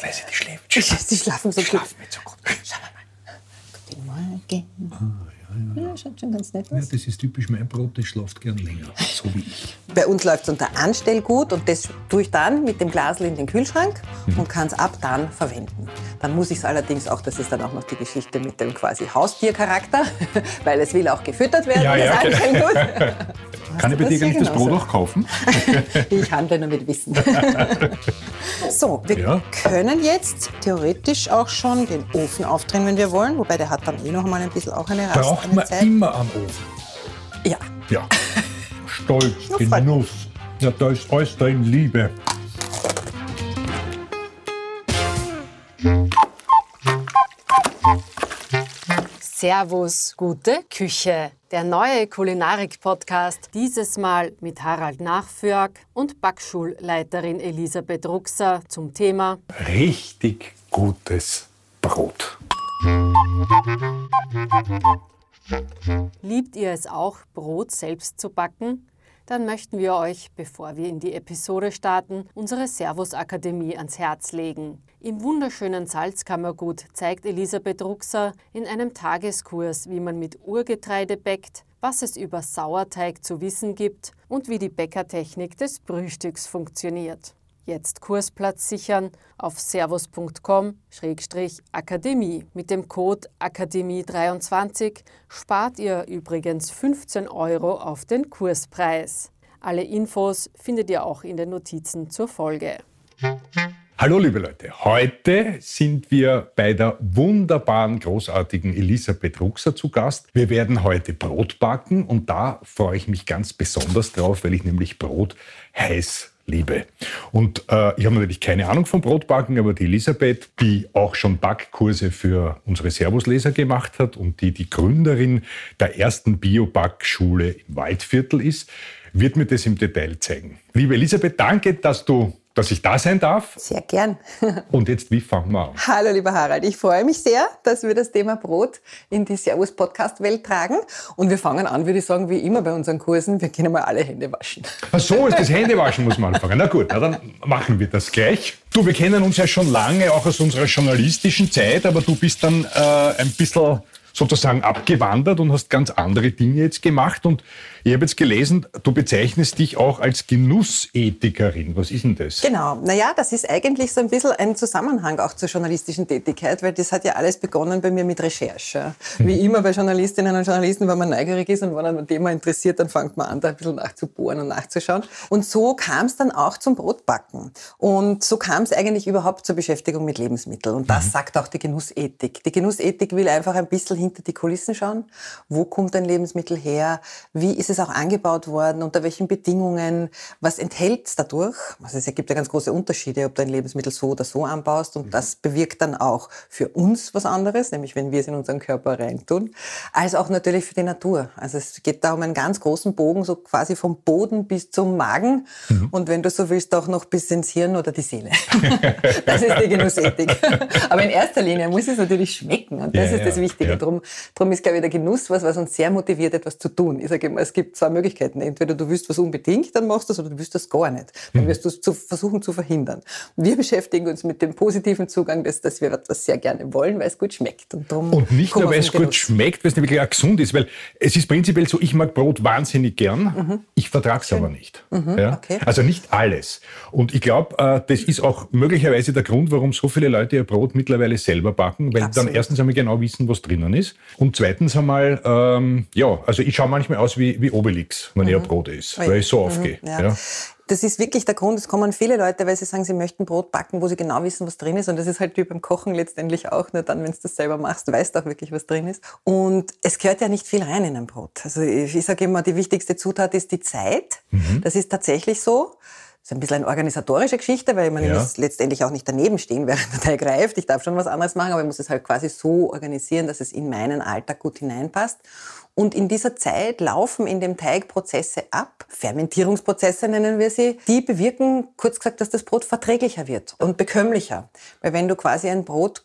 ganz leise, die schläft. Die schlafen so Die gut. schlafen nicht so gut. Schau mal. Guten Morgen. Ja, schaut schon ganz nett Ja, aus. das ist typisch mein Brot, das schlaft gern länger. So wie ich. Bei uns läuft es unter Anstellgut und das tue ich dann mit dem Glasl in den Kühlschrank Mhm. und kann es ab dann verwenden. Dann muss ich es allerdings auch, das ist dann auch noch die Geschichte mit dem quasi Haustiercharakter, weil es will auch gefüttert werden, Ja, das ja, genau. Anstellgut. Kann ich bei dir eigentlich das Brot auch kaufen? Ich handle nur mit Wissen. so, wir Ja. können jetzt theoretisch auch schon den Ofen aufdrehen, wenn wir wollen. Wobei der hat dann eh noch mal ein bisschen auch eine Rast, Braucht eine man Zeit. immer am Ofen. Ja, Ja. Stolz. Genuss. Ja, da ist alles drin, Liebe. Servus, gute Küche. Der neue Kulinarik-Podcast, dieses Mal mit Harald Nachförg und Backschulleiterin Elisabeth Ruxer zum Thema Richtig gutes Brot. Liebt ihr es auch, Brot selbst zu backen? Dann möchten wir euch, bevor wir in die Episode starten, unsere Servus-Akademie ans Herz legen. Im wunderschönen Salzkammergut zeigt Elisabeth Ruxer in einem Tageskurs, wie man mit Urgetreide bäckt, was es über Sauerteig zu wissen gibt und wie die Bäckertechnik des Brühstücks funktioniert. Jetzt Kursplatz sichern auf servus.com-akademie. Mit dem Code Akademie23 spart ihr übrigens 15 Euro auf den Kurspreis. Alle Infos findet ihr auch in den Notizen zur Folge. Hallo liebe Leute, heute sind wir bei der wunderbaren, großartigen Elisabeth Ruxer zu Gast. Wir werden heute Brot backen und da freue ich mich ganz besonders drauf, weil ich nämlich Brot heiß liebe. Und äh, ich habe natürlich keine Ahnung vom Brotbacken, aber die Elisabeth, die auch schon Backkurse für unsere Servusleser gemacht hat und die die Gründerin der ersten Bio-Backschule im Waldviertel ist, wird mir das im Detail zeigen. Liebe Elisabeth, danke, dass du dass ich da sein darf. sehr gern. Und jetzt, wie fangen wir an? Hallo, lieber Harald. Ich freue mich sehr, dass wir das Thema Brot in die Servus-Podcast-Welt tragen. Und wir fangen an, würde ich sagen, wie immer bei unseren Kursen. Wir gehen mal alle Hände waschen. Ach so, ist das Händewaschen muss man anfangen. Na gut, na dann machen wir das gleich. Du, wir kennen uns ja schon lange, auch aus unserer journalistischen Zeit, aber du bist dann äh, ein bisschen sozusagen abgewandert und hast ganz andere Dinge jetzt gemacht. Und ich habe jetzt gelesen, du bezeichnest dich auch als Genussethikerin. Was ist denn das? Genau. Naja, das ist eigentlich so ein bisschen ein Zusammenhang auch zur journalistischen Tätigkeit, weil das hat ja alles begonnen bei mir mit Recherche. Wie immer bei Journalistinnen und Journalisten, wenn man neugierig ist und wenn man ein Thema interessiert, dann fängt man an, da ein bisschen nachzubohren und nachzuschauen. Und so kam es dann auch zum Brotbacken. Und so kam es eigentlich überhaupt zur Beschäftigung mit Lebensmitteln. Und das sagt auch die Genussethik. Die Genussethik will einfach ein bisschen hinter die Kulissen schauen. Wo kommt ein Lebensmittel her? Wie ist es auch angebaut worden? Unter welchen Bedingungen? Was enthält es dadurch? Also es gibt ja ganz große Unterschiede, ob du ein Lebensmittel so oder so anbaust. Und das bewirkt dann auch für uns was anderes, nämlich wenn wir es in unseren Körper reintun, als auch natürlich für die Natur. Also es geht da um einen ganz großen Bogen, so quasi vom Boden bis zum Magen. Und wenn du so willst, auch noch bis ins Hirn oder die Seele. das ist die Genussethik. Aber in erster Linie muss es natürlich schmecken. Und das Ja, ist das Wichtige. ja. Drum, drum ist, glaube ich, der Genuss was, was uns sehr motiviert, etwas zu tun. Ich sage immer, es gibt zwei Möglichkeiten. Entweder du willst was unbedingt, dann machst du es, oder du willst das gar nicht. Dann Mhm. wirst du es zu, versuchen zu verhindern. Wir beschäftigen uns mit dem positiven Zugang, dass, dass wir etwas sehr gerne wollen, weil es gut schmeckt. Und, drum Und nicht nur, weil es gut schmeckt, weil es nämlich auch gesund ist. Weil es ist prinzipiell so, ich mag Brot wahnsinnig gern, ich vertrage es aber nicht. Ja? okay. Also nicht alles. Und ich glaube, äh, das ist auch möglicherweise der Grund, warum so viele Leute ihr Brot mittlerweile selber backen, weil Absolut. dann erstens einmal genau wissen, was drinnen ist. Und zweitens einmal, ähm, ja, also ich schaue manchmal aus wie, wie Obelix, wenn ich ein Brot esse, weil ich so aufgehe. Ja. Ja. Das ist wirklich der Grund. Es kommen viele Leute, weil sie sagen, sie möchten Brot backen, wo sie genau wissen, was drin ist. Und das ist halt wie beim Kochen letztendlich auch. Nur dann, wenn du das selber machst, weißt du auch wirklich, was drin ist. Und es gehört ja nicht viel rein in ein Brot. Also ich, ich sage immer, die wichtigste Zutat ist die Zeit. Mhm. Das ist tatsächlich so. Das ist ein bisschen eine organisatorische Geschichte, weil man Ja. muss letztendlich auch nicht daneben stehen, während der Teig reift. Ich darf schon was anderes machen, aber ich muss es halt quasi so organisieren, dass es in meinen Alltag gut hineinpasst. Und in dieser Zeit laufen in dem Teig Prozesse ab, Fermentierungsprozesse nennen wir sie, die bewirken, kurz gesagt, dass das Brot verträglicher wird und bekömmlicher. Weil wenn du quasi ein Brot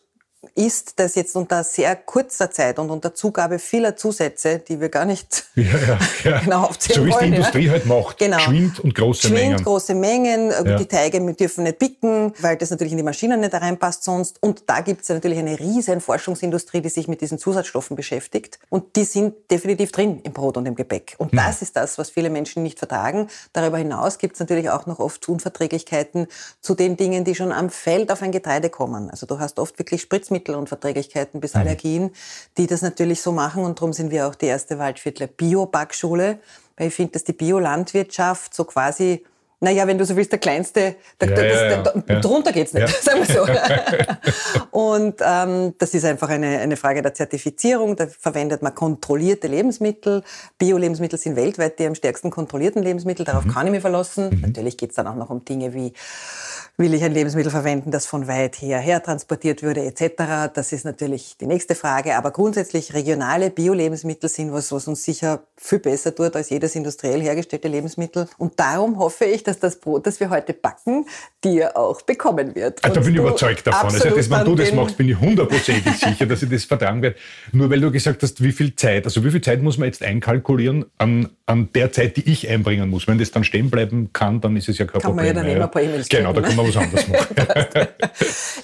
ist, dass jetzt unter sehr kurzer Zeit und unter Zugabe vieler Zusätze, die wir gar nicht ja, ja, ja. genau aufzählen So wie es die Industrie halt macht. Genau. Geschwind und große Geschwind, Mengen. große Mengen. Die Teige dürfen nicht bicken, weil das natürlich in die Maschinen nicht reinpasst sonst. Und da gibt es natürlich eine riesen Forschungsindustrie, die sich mit diesen Zusatzstoffen beschäftigt. Und die sind definitiv drin im Brot und im Gebäck. Und hm. das ist das, was viele Menschen nicht vertragen. Darüber hinaus gibt es natürlich auch noch oft Unverträglichkeiten zu den Dingen, die schon am Feld auf ein Getreide kommen. Also du hast oft wirklich Spritzmittelunverträglichkeiten bis mhm. Allergien, die das natürlich so machen. Und darum sind wir auch die erste Waldviertler Bio-Backschule, weil ich finde, dass die Biolandwirtschaft so quasi naja, wenn du so willst, der kleinste, der, ja, das, ja, der, ja. drunter geht's nicht, sagen wir so. und ähm, das ist einfach eine, eine Frage der Zertifizierung. Da verwendet man kontrollierte Lebensmittel. Bio-Lebensmittel sind weltweit die am stärksten kontrollierten Lebensmittel. Darauf mhm. kann ich mich verlassen. Mhm. Natürlich geht's dann auch noch um Dinge wie will ich ein Lebensmittel verwenden, das von weit her transportiert würde etc. Das ist natürlich die nächste Frage. Aber grundsätzlich regionale Bio-Lebensmittel sind was, was uns sicher viel besser tut als jedes industriell hergestellte Lebensmittel. Und darum hoffe ich, dass das Brot, das wir heute backen, dir auch bekommen wird. Da bin ich überzeugt davon. Also, das, wenn du das machst, bin ich hundertprozentig sicher, dass ich das vertragen werde. Nur weil du gesagt hast, wie viel Zeit, also wie viel Zeit muss man jetzt einkalkulieren an, an der Zeit, die ich einbringen muss. Wenn das dann stehen bleiben kann, dann ist es ja kein kann Problem. Kann man ja dann immer ein paar E-Mails Genau, da kann man was anderes machen.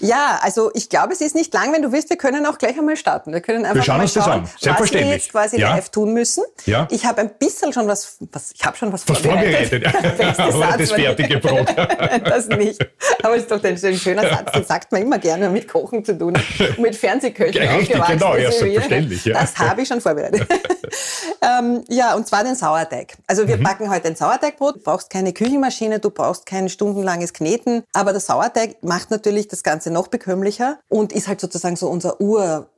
ja, also ich glaube, es ist nicht lang. Wenn du willst, wir können auch gleich einmal starten. Wir können einfach wir schauen mal uns das an. was wir jetzt quasi ja. live tun müssen. Ja. Ich habe ein bisschen schon was, was ich habe schon was, was vorbereitet. vorbereitet. Aber das fertige Brot. das nicht. Aber es ist doch ein, schöner Satz, den sagt man immer gerne mit Kochen zu tun hat. mit Fernsehköchen ja, richtig, genau, ja, selbstverständlich. Ja. Das habe ich schon vorbereitet. ähm, ja, und zwar den Sauerteig. Also wir mhm. backen heute ein Sauerteigbrot. Du brauchst keine Küchenmaschine, du brauchst kein stundenlanges Kneten. Aber der Sauerteig macht natürlich das Ganze noch bekömmlicher und ist halt sozusagen so unser Ur...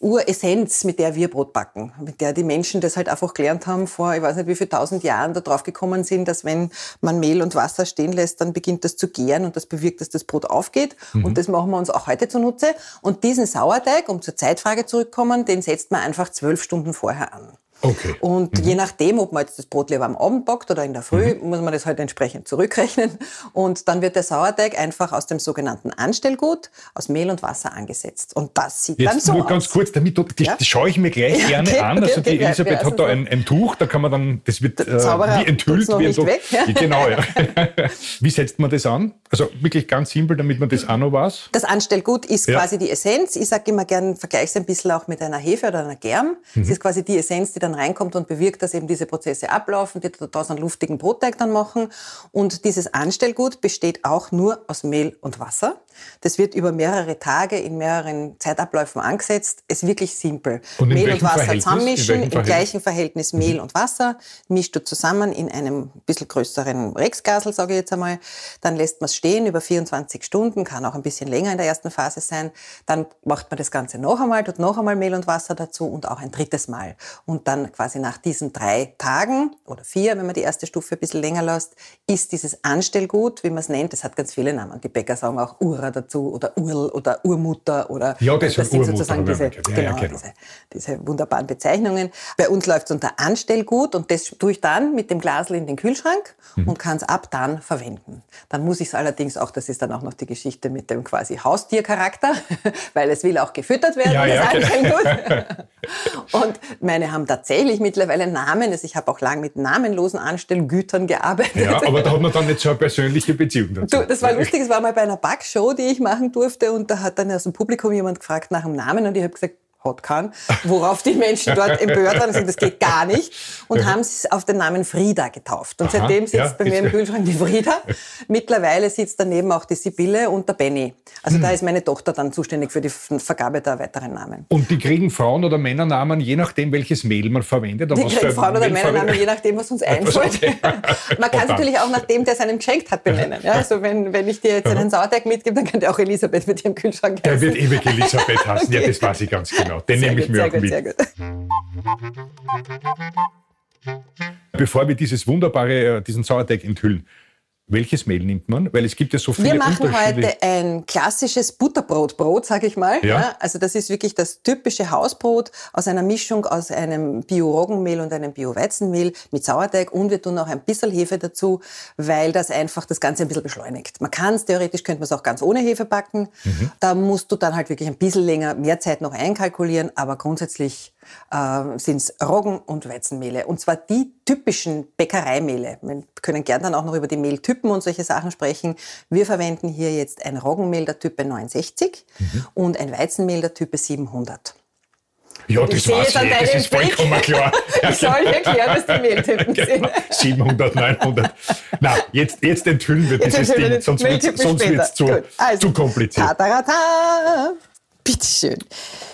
Uressenz, mit der wir Brot backen, mit der die Menschen das halt einfach gelernt haben vor, ich weiß nicht wie viele tausend Jahren, da drauf gekommen sind, dass wenn man Mehl und Wasser stehen lässt, dann beginnt das zu gären und das bewirkt, dass das Brot aufgeht. Mhm. Und das machen wir uns auch heute zunutze. Und diesen Sauerteig, um zur Zeitfrage zurückkommen, den setzt man einfach zwölf Stunden vorher an. Okay. Und mhm. je nachdem, ob man jetzt das Brot lieber am Abend backt oder in der Früh, mhm. muss man das halt entsprechend zurückrechnen. Und dann wird der Sauerteig einfach aus dem sogenannten Anstellgut aus Mehl und Wasser angesetzt. Und das sieht jetzt dann so nur aus. ganz kurz, damit du, das, ja? das schaue ich mir gleich ja, gerne okay, an. Also okay, die okay, Elisabeth hat da ein, ein, Tuch, da kann man dann, das wird äh, wie enthüllt. Noch wie nicht weg, ja? Genau, ja. wie setzt man das an? Also wirklich ganz simpel, damit man das auch noch weiß. Das Anstellgut ist quasi die Essenz. Ich sage immer gern, vergleiche es ein bisschen auch mit einer Hefe oder einer Germ. Mhm. Das ist quasi die Essenz, die dann reinkommt und bewirkt, dass eben diese Prozesse ablaufen, die daraus einen luftigen Brotteig dann machen. Und dieses Anstellgut besteht auch nur aus Mehl und Wasser. Das wird über mehrere Tage in mehreren Zeitabläufen angesetzt. Es ist wirklich simpel. Und Mehl und Wasser Verhältnis? zusammenmischen, im gleichen Verhältnis Mehl mhm. und Wasser, mischt du zusammen in einem bisschen größeren Rexgasel, sage ich jetzt einmal. Dann lässt man es stehen über 24 Stunden, kann auch ein bisschen länger in der ersten Phase sein. Dann macht man das Ganze noch einmal, tut noch einmal Mehl und Wasser dazu und auch ein drittes Mal. Und dann quasi nach diesen drei Tagen oder vier, wenn man die erste Stufe ein bisschen länger lässt, ist dieses Anstellgut, wie man es nennt, das hat ganz viele Namen. Die Bäcker sagen auch Ura dazu oder Url oder Urmutter oder ja, das, das sind Urmutter, sozusagen diese, ja, genau, ja, genau. Diese, diese, wunderbaren Bezeichnungen. Bei uns läuft es unter Anstellgut und das tue ich dann mit dem Glasl in den Kühlschrank mhm. und kann es ab dann verwenden. Dann muss ich es allerdings auch, das ist dann auch noch die Geschichte mit dem quasi Haustiercharakter, weil es will auch gefüttert werden, ja, das Anstellgut. und meine haben tatsächlich mittlerweile Namen. Also ich habe auch lange mit namenlosen Anstellgütern gearbeitet. Ja, aber da hat man dann nicht so eine persönliche Beziehung dazu. Du, das war lustig, es war mal bei einer Backshow, die ich machen durfte. Und da hat dann aus dem Publikum jemand gefragt nach dem Namen. Und ich habe gesagt, hat kann, worauf die Menschen dort empört waren und sagen, das geht gar nicht und haben es auf den Namen Frieda getauft. Und Aha, seitdem sitzt ja, bei mir im Kühlschrank die Frieda. Mittlerweile sitzt daneben auch die Sibylle und der Benny. Also hm. da ist meine Tochter dann zuständig für die Vergabe der weiteren Namen. Und die kriegen Frauen- oder Männernamen, je nachdem, welches Mehl man verwendet? die kriegen Frauen- oder Männernamen, je nachdem, was uns einfällt. Okay. man kann es natürlich auch nach dem, der es einem geschenkt hat, benennen. Ja, also wenn, wenn ich dir jetzt einen Sauerteig mitgebe, dann kann der auch Elisabeth mit ihrem Kühlschrank heißen. Der wird ewig Elisabeth heißen, okay. ja, das weiß ich ganz genau genau. Den nehme ich mir auch gut, mit. Sehr gut. Bevor wir dieses wunderbare, äh, diesen Sauerteig enthüllen, Welches Mehl nimmt man? Weil es gibt ja so viele Wir machen heute ein klassisches Butterbrotbrot, sage ich mal. Ja. Also das ist wirklich das typische Hausbrot aus einer Mischung aus einem Bio-Roggenmehl und einem Bio-Weizenmehl mit Sauerteig und wir tun auch ein bisschen Hefe dazu, weil das einfach das Ganze ein bisschen beschleunigt. Man kann es, theoretisch könnte man es auch ganz ohne Hefe backen. Mhm. Da musst du dann halt wirklich ein bisschen länger, mehr Zeit noch einkalkulieren, aber grundsätzlich äh, sind es Roggen- und Weizenmehle. Und zwar die typischen Bäckereimehle. Wir können gern dann auch noch über die Mehltypen und solche Sachen sprechen. Wir verwenden hier jetzt ein Roggenmehl der Type 69 Mhm. und ein Weizenmehl der Type 700. Ja, das es ich, das ist vollkommen Blick. klar. Ich soll dir erklären, was die Mehltypen sind. Genau. 700, 900. Na, jetzt, jetzt enthüllen wir dieses enthüllen Ding, sonst wird wird's zu, also, zu kompliziert. Ta, ta, ta. Bitteschön.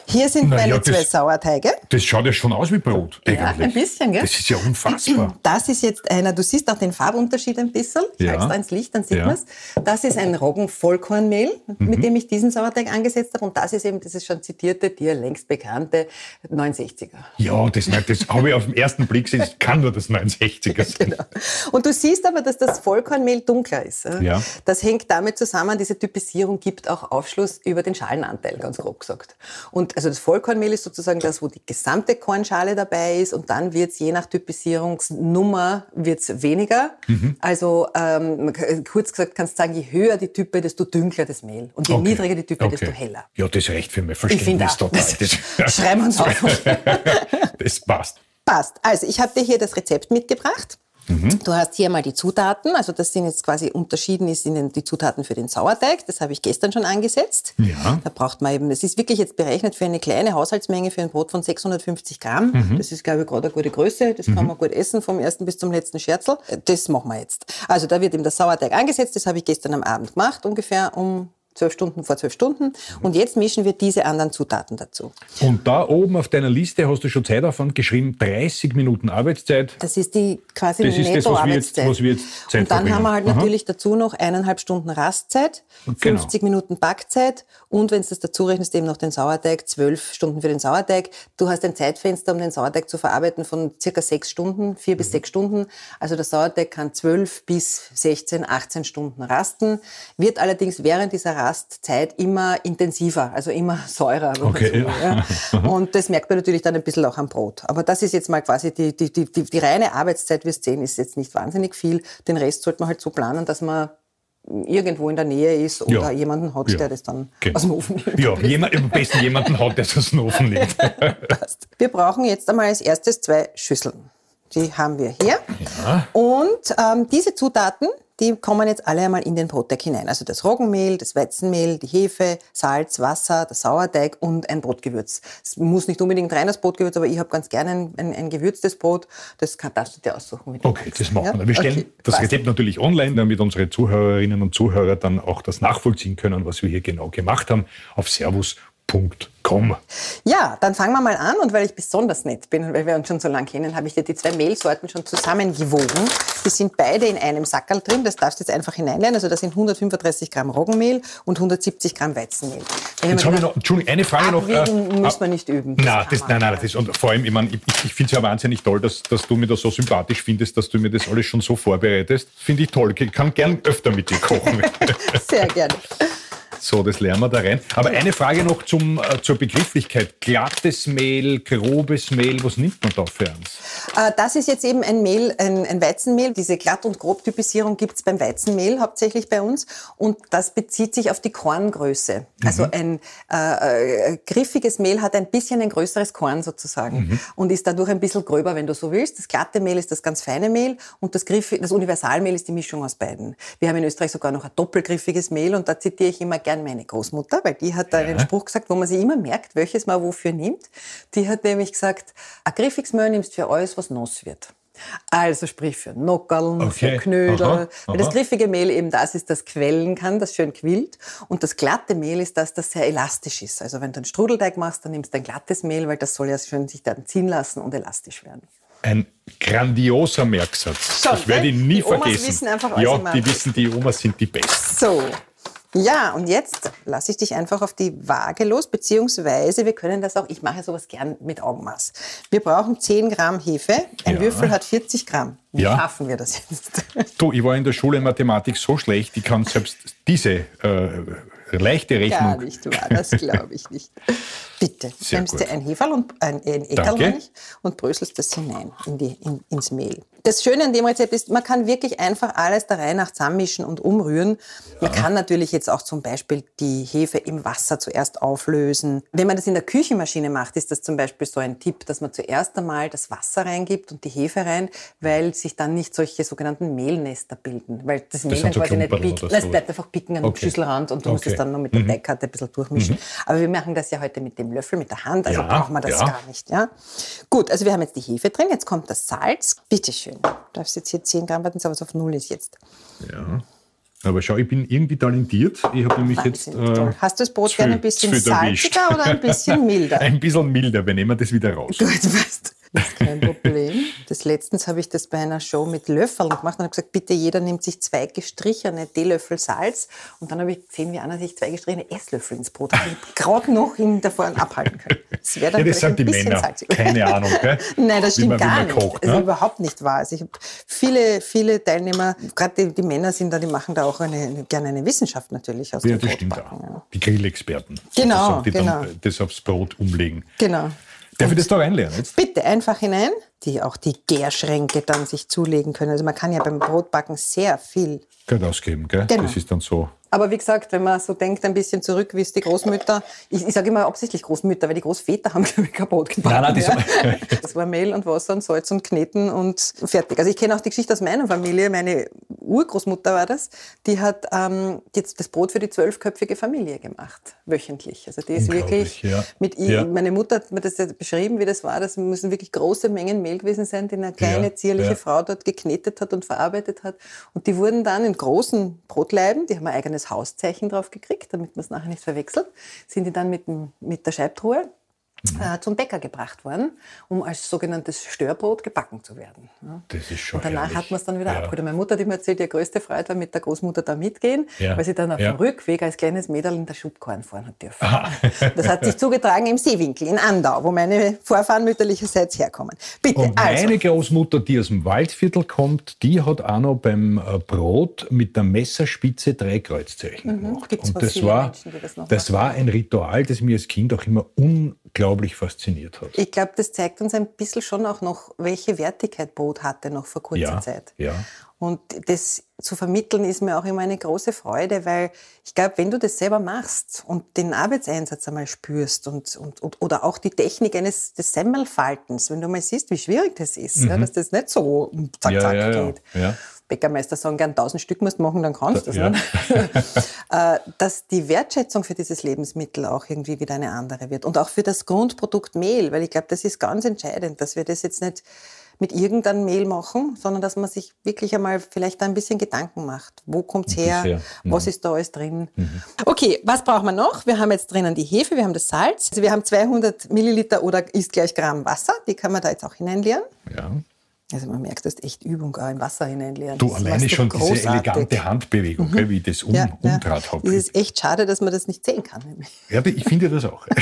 Hier sind Na meine ja, das- zwei Sauerteige. Das schaut ja schon aus wie Brot, Ja, eigentlich. ein bisschen, gell? Das ist ja unfassbar. Das ist jetzt einer, du siehst auch den Farbunterschied ein bisschen. Ich Ja. halte es da ins Licht, dann sieht Ja. Mhm. man es. Das ist ein Roggen-Vollkornmehl, mit dem ich diesen Sauerteig angesetzt habe. Und das ist eben dieses schon zitierte, dir längst bekannte 69er. Ja, das, das habe ich auf den ersten Blick gesehen. Das kann nur das 69er sein. Genau. Und du siehst aber, dass das Vollkornmehl dunkler ist. Ja. Das hängt damit zusammen, diese Typisierung gibt auch Aufschluss über den Schalenanteil, ganz grob gesagt. Und also das Vollkornmehl ist sozusagen das, wo die gesamte Kornschale dabei ist und dann wird es je nach Typisierungsnummer wird's weniger. Mhm. Also ähm, kann- kurz gesagt kannst du sagen, je höher die Type, desto dunkler das Mehl. Und je Okay. niedriger die Type, Okay. desto heller. Ja, das reicht für mein Ich finde Verständnis total. Das, Schreiben wir uns auf. das passt. Passt. Also ich habe dir hier das Rezept mitgebracht. Mhm. Du hast hier mal die Zutaten, also das sind jetzt quasi unterschieden ist in den, die Zutaten für den Sauerteig. Das habe ich gestern schon angesetzt. Ja. Da braucht man eben, das ist wirklich jetzt berechnet für eine kleine Haushaltsmenge für ein Brot von 650 Gramm. Mhm. Das ist, glaube ich, gerade eine gute Größe. Das kann man gut essen vom ersten bis zum letzten Scherzel. Das machen wir jetzt. Also da wird eben der Sauerteig angesetzt. Das habe ich gestern am Abend gemacht, ungefähr um zwölf Stunden vor zwölf Stunden. Und jetzt mischen wir diese anderen Zutaten dazu. Und da oben auf deiner Liste hast du schon Zeitaufwand geschrieben, 30 Minuten Arbeitszeit. Das ist die quasi Das ist das, was wir jetzt- was wir jetzt Zeit Und dann haben wir halt verbringen. Aha. natürlich dazu noch eineinhalb Stunden Rastzeit, Genau. 50 Minuten Backzeit und wenn du das dazu rechnest, eben noch den Sauerteig, zwölf Stunden für den Sauerteig. Du hast ein Zeitfenster, um den Sauerteig zu verarbeiten von circa sechs Stunden, vier Mhm. bis sechs Stunden. Also der Sauerteig kann zwölf bis 16, 18 Stunden rasten, wird allerdings während dieser Rastzeit immer intensiver, also immer säurer. Okay, so ja. Und das merkt man natürlich dann ein bisschen auch am Brot. Aber das ist jetzt mal quasi die, die, die, die, die reine Arbeitszeit, wirst sehen, ist jetzt nicht wahnsinnig viel. Den Rest sollte man halt so planen, dass man irgendwo in der Nähe ist oder Ja. jemanden hat, Ja. der das dann Genau. aus dem Ofen nimmt. Ja, jemand, am besten jemanden hat, der es aus dem Ofen nimmt. Passt. Wir brauchen jetzt einmal als erstes zwei Schüsseln. Die haben wir hier. Und ähm, diese Zutaten, die kommen jetzt alle einmal in den Brotteig hinein. Also das Roggenmehl, das Weizenmehl, die Hefe, Salz, Wasser, der Sauerteig und ein Brotgewürz. Es muss nicht unbedingt rein das Brotgewürz, aber ich habe ganz gerne ein, ein, ein gewürztes Brot. Das kann, darfst du dir aussuchen. du Okay, das machen Ja? wir. Wir stellen Okay, das. Rezept natürlich online, damit unsere Zuhörerinnen und Zuhörer dann auch das nachvollziehen können, was wir hier genau gemacht haben, auf servus.com. Ja, dann fangen wir mal an. Und weil ich besonders nett bin und weil wir uns schon so lange kennen, habe ich dir die zwei Mehlsorten schon zusammengewogen. Die sind beide in einem Sackerl drin. Das darfst du jetzt einfach hineinlernen. Also das sind 135 Gramm Roggenmehl und 170 Gramm Weizenmehl. Wenn Jetzt habe ich noch, Entschuldigung, eine Frage noch. Äh, muss man nicht üben. Das Nein, kann das, nein, nein, das, und vor allem, ich, mein, ich, ich finde es ja wahnsinnig toll, dass, dass du mir das so sympathisch findest, dass du mir das alles schon so vorbereitest. Finde ich toll. Ich kann gern öfter mit dir kochen. Sehr gerne. So, das lernen wir da rein. Aber eine Frage noch zum, äh, zur Begrifflichkeit. Glattes Mehl, grobes Mehl, was nimmt man da für eins? Äh, Das ist jetzt eben ein Mehl, ein, ein Weizenmehl. Diese Glatt- und Grobtypisierung gibt es beim Weizenmehl hauptsächlich bei uns. Und das bezieht sich auf die Korngröße. Also ein äh, äh, griffiges Mehl hat ein bisschen ein größeres Korn sozusagen und ist dadurch ein bisschen gröber, wenn du so willst. Das glatte Mehl ist das ganz feine Mehl und das, Griff, das Universalmehl ist die Mischung aus beiden. Wir haben in Österreich sogar noch ein doppelgriffiges Mehl und da zitiere ich immer gern meine Großmutter, weil die hat da einen Spruch gesagt, wo man sich immer merkt, welches man wofür nimmt. Die hat nämlich gesagt, ein griffiges Mehl nimmst für alles, was nass wird. Also sprich für Nockerln, Okay. für Knödel. Aha, Weil das aha. griffige Mehl eben das ist, das quellen kann, das schön quillt. Und das glatte Mehl ist das, das sehr elastisch ist. Also wenn du einen Strudelteig machst, dann nimmst du ein glattes Mehl, weil das soll ja schön sich dann ziehen lassen und elastisch werden. Ein grandioser Merksatz. Schon, ich werde ihn nie Die Omas vergessen. wissen einfach, was ja, die wissen, die Omas sind die Besten. So, Ja, und jetzt lasse ich dich einfach auf die Waage los, beziehungsweise wir können das auch, ich mache sowas gern mit Augenmaß. Wir brauchen 10 Gramm Hefe, ein Ja. Würfel hat 40 Gramm. Wie Ja. schaffen wir das jetzt? Du, ich war in der Schule in Mathematik so schlecht, ich kann selbst diese äh, leichte Gar Rechnung. nicht wahr, das glaube ich nicht. Bitte, Sehr nimmst gut. du ein Heferl und ein, ein Eckerl und bröselst das hinein in die, in, ins Mehl. Das Schöne an dem Rezept ist, man kann wirklich einfach alles der Reihe nach zusammenmischen und umrühren. Man kann natürlich jetzt auch zum Beispiel die Hefe im Wasser zuerst auflösen. Wenn man das in der Küchenmaschine macht, ist das zum Beispiel so ein Tipp, dass man zuerst einmal das Wasser reingibt und die Hefe rein, weil sich dann nicht solche sogenannten Mehlnester bilden. Weil das Mehl sind dann so quasi nicht biegt. Nein, Es so. bleibt einfach picken am Okay. Schüsselrand und du musst Okay. es dann noch mit der Teigkarte ein bisschen durchmischen. Aber wir machen das ja heute mit dem Löffel, mit der Hand, also Ja, brauchen wir das ja. gar nicht. Ja? Gut, also wir haben jetzt die Hefe drin, jetzt kommt das Salz. Bitte schön. Du darfst jetzt hier 10 Gramm warten, aber es auf Null ist jetzt. Ja. Aber schau, ich bin irgendwie talentiert. Ich habe nämlich jetzt. Wahnsinnig toll. Hast du das Brot gerne ein bisschen salziger oder ein bisschen milder? Ein bisschen milder, wir nehmen das wieder raus. Gut, weißt das ist kein Problem. Das letztens habe ich das bei einer Show mit Löffeln gemacht und habe gesagt, bitte jeder nimmt sich zwei gestrichene Teelöffel Salz. Und dann habe ich gesehen, wie einer sich zwei gestrichene Esslöffel ins Brot hat. Ich gerade noch ihn davon abhalten können. Das wäre dann Ja, das vielleicht sind die ein bisschen Männer. salzig. Keine Ahnung, gell? Nein, das stimmt man- gar nicht. kocht, also ne? überhaupt nicht wahr. Also ich habe viele, viele Teilnehmer, gerade die, die Männer sind da, die machen da auch eine, gerne eine Wissenschaft natürlich aus Ja, dem das stimmt auch. ja. Die Grillexperten. Genau, die genau. dann das aufs Brot umlegen. Genau. Darf ich das da reinlernen jetzt? Bitte einfach hinein, die auch die Gärschränke dann sich zulegen können. Also man kann ja beim Brotbacken sehr viel. Geld ausgeben, gell? Genau. Das ist dann so. Aber wie gesagt, wenn man so denkt, ein bisschen zurück, wie es die Großmütter, ich, ich sage immer absichtlich Großmütter, weil die Großväter haben, glaube ich, kein Brot gebacken. Nein, nein, das- ja. das war Mehl und Wasser und Salz und Kneten und fertig. Also ich kenne auch die Geschichte aus meiner Familie. Meine Urgroßmutter war das. Die hat ähm, jetzt das Brot für die zwölfköpfige Familie gemacht, wöchentlich. Also die ist wirklich ja. mit ihr, Ja. meine Mutter hat mir das ja beschrieben, wie das war. Das müssen wirklich große Mengen Mehl gewesen sein, die eine kleine, Ja, zierliche ja. Frau dort geknetet hat und verarbeitet hat. Und die wurden dann in großen Brotleiben, die haben ein eigenes Hauszeichen drauf gekriegt, damit man es nachher nicht verwechselt, sind die dann mit, dem, mit der Scheibtruhe. Äh, zum Bäcker gebracht worden, um als sogenanntes Störbrot gebacken zu werden. Ja. Das ist schon Und danach herrlich. hat man es dann wieder Ja. abgeholt. Meine Mutter hat immer erzählt, ihre größte Freude war, mit der Großmutter da mitgehen, Ja. weil sie dann auf Ja. dem Rückweg als kleines Mädel in der Schubkorn fahren hat dürfen. Das hat sich zugetragen im Seewinkel in Andau, wo meine Vorfahren mütterlicherseits herkommen. Bitte, Und also. meine Großmutter, die aus dem Waldviertel kommt, die hat auch noch beim äh, Brot mit der Messerspitze drei Kreuzzeichen gemacht. Mhm. Gibt's Und das war, Menschen, das das war ein Ritual, das mir als Kind auch immer unglaublich fasziniert hat. Ich glaube, das zeigt uns ein bisschen schon auch noch, welche Wertigkeit Brot hatte noch vor kurzer Ja, Zeit. ja. Und das zu vermitteln ist mir auch immer eine große Freude, weil ich glaube, wenn du das selber machst und den Arbeitseinsatz einmal spürst und, und, und oder auch die Technik eines des Semmelfaltens, wenn du mal siehst, wie schwierig das ist, ja, dass das nicht so zack, Mhm. Zack ja, geht. Bäckermeister sagen gern, tausend Stück musst du machen, dann kannst du das. Ja. Ne? Äh, dass die Wertschätzung für dieses Lebensmittel auch irgendwie wieder eine andere wird. Und auch für das Grundprodukt Mehl, weil ich glaube, das ist ganz entscheidend, dass wir das jetzt nicht mit irgendeinem Mehl machen, sondern dass man sich wirklich einmal vielleicht da ein bisschen Gedanken macht. Wo kommt's her? Bisher. Was ist da alles drin? Okay, was brauchen wir noch? Wir haben jetzt drinnen die Hefe, wir haben das Salz. Also wir haben 200 Milliliter oder ist gleich Gramm Wasser. Die kann man da jetzt auch hineinleeren. Ja. Also man merkt, du hast echt Übung auch im Wasser hineinleeren. Du, Das alleine schon diese großartig. Mhm. elegante Handbewegung, gell, wie ich das um, Ja, ja. umdraht habe. Es ist echt schade, dass man das nicht sehen kann. nämlich. Ja, ich finde das auch.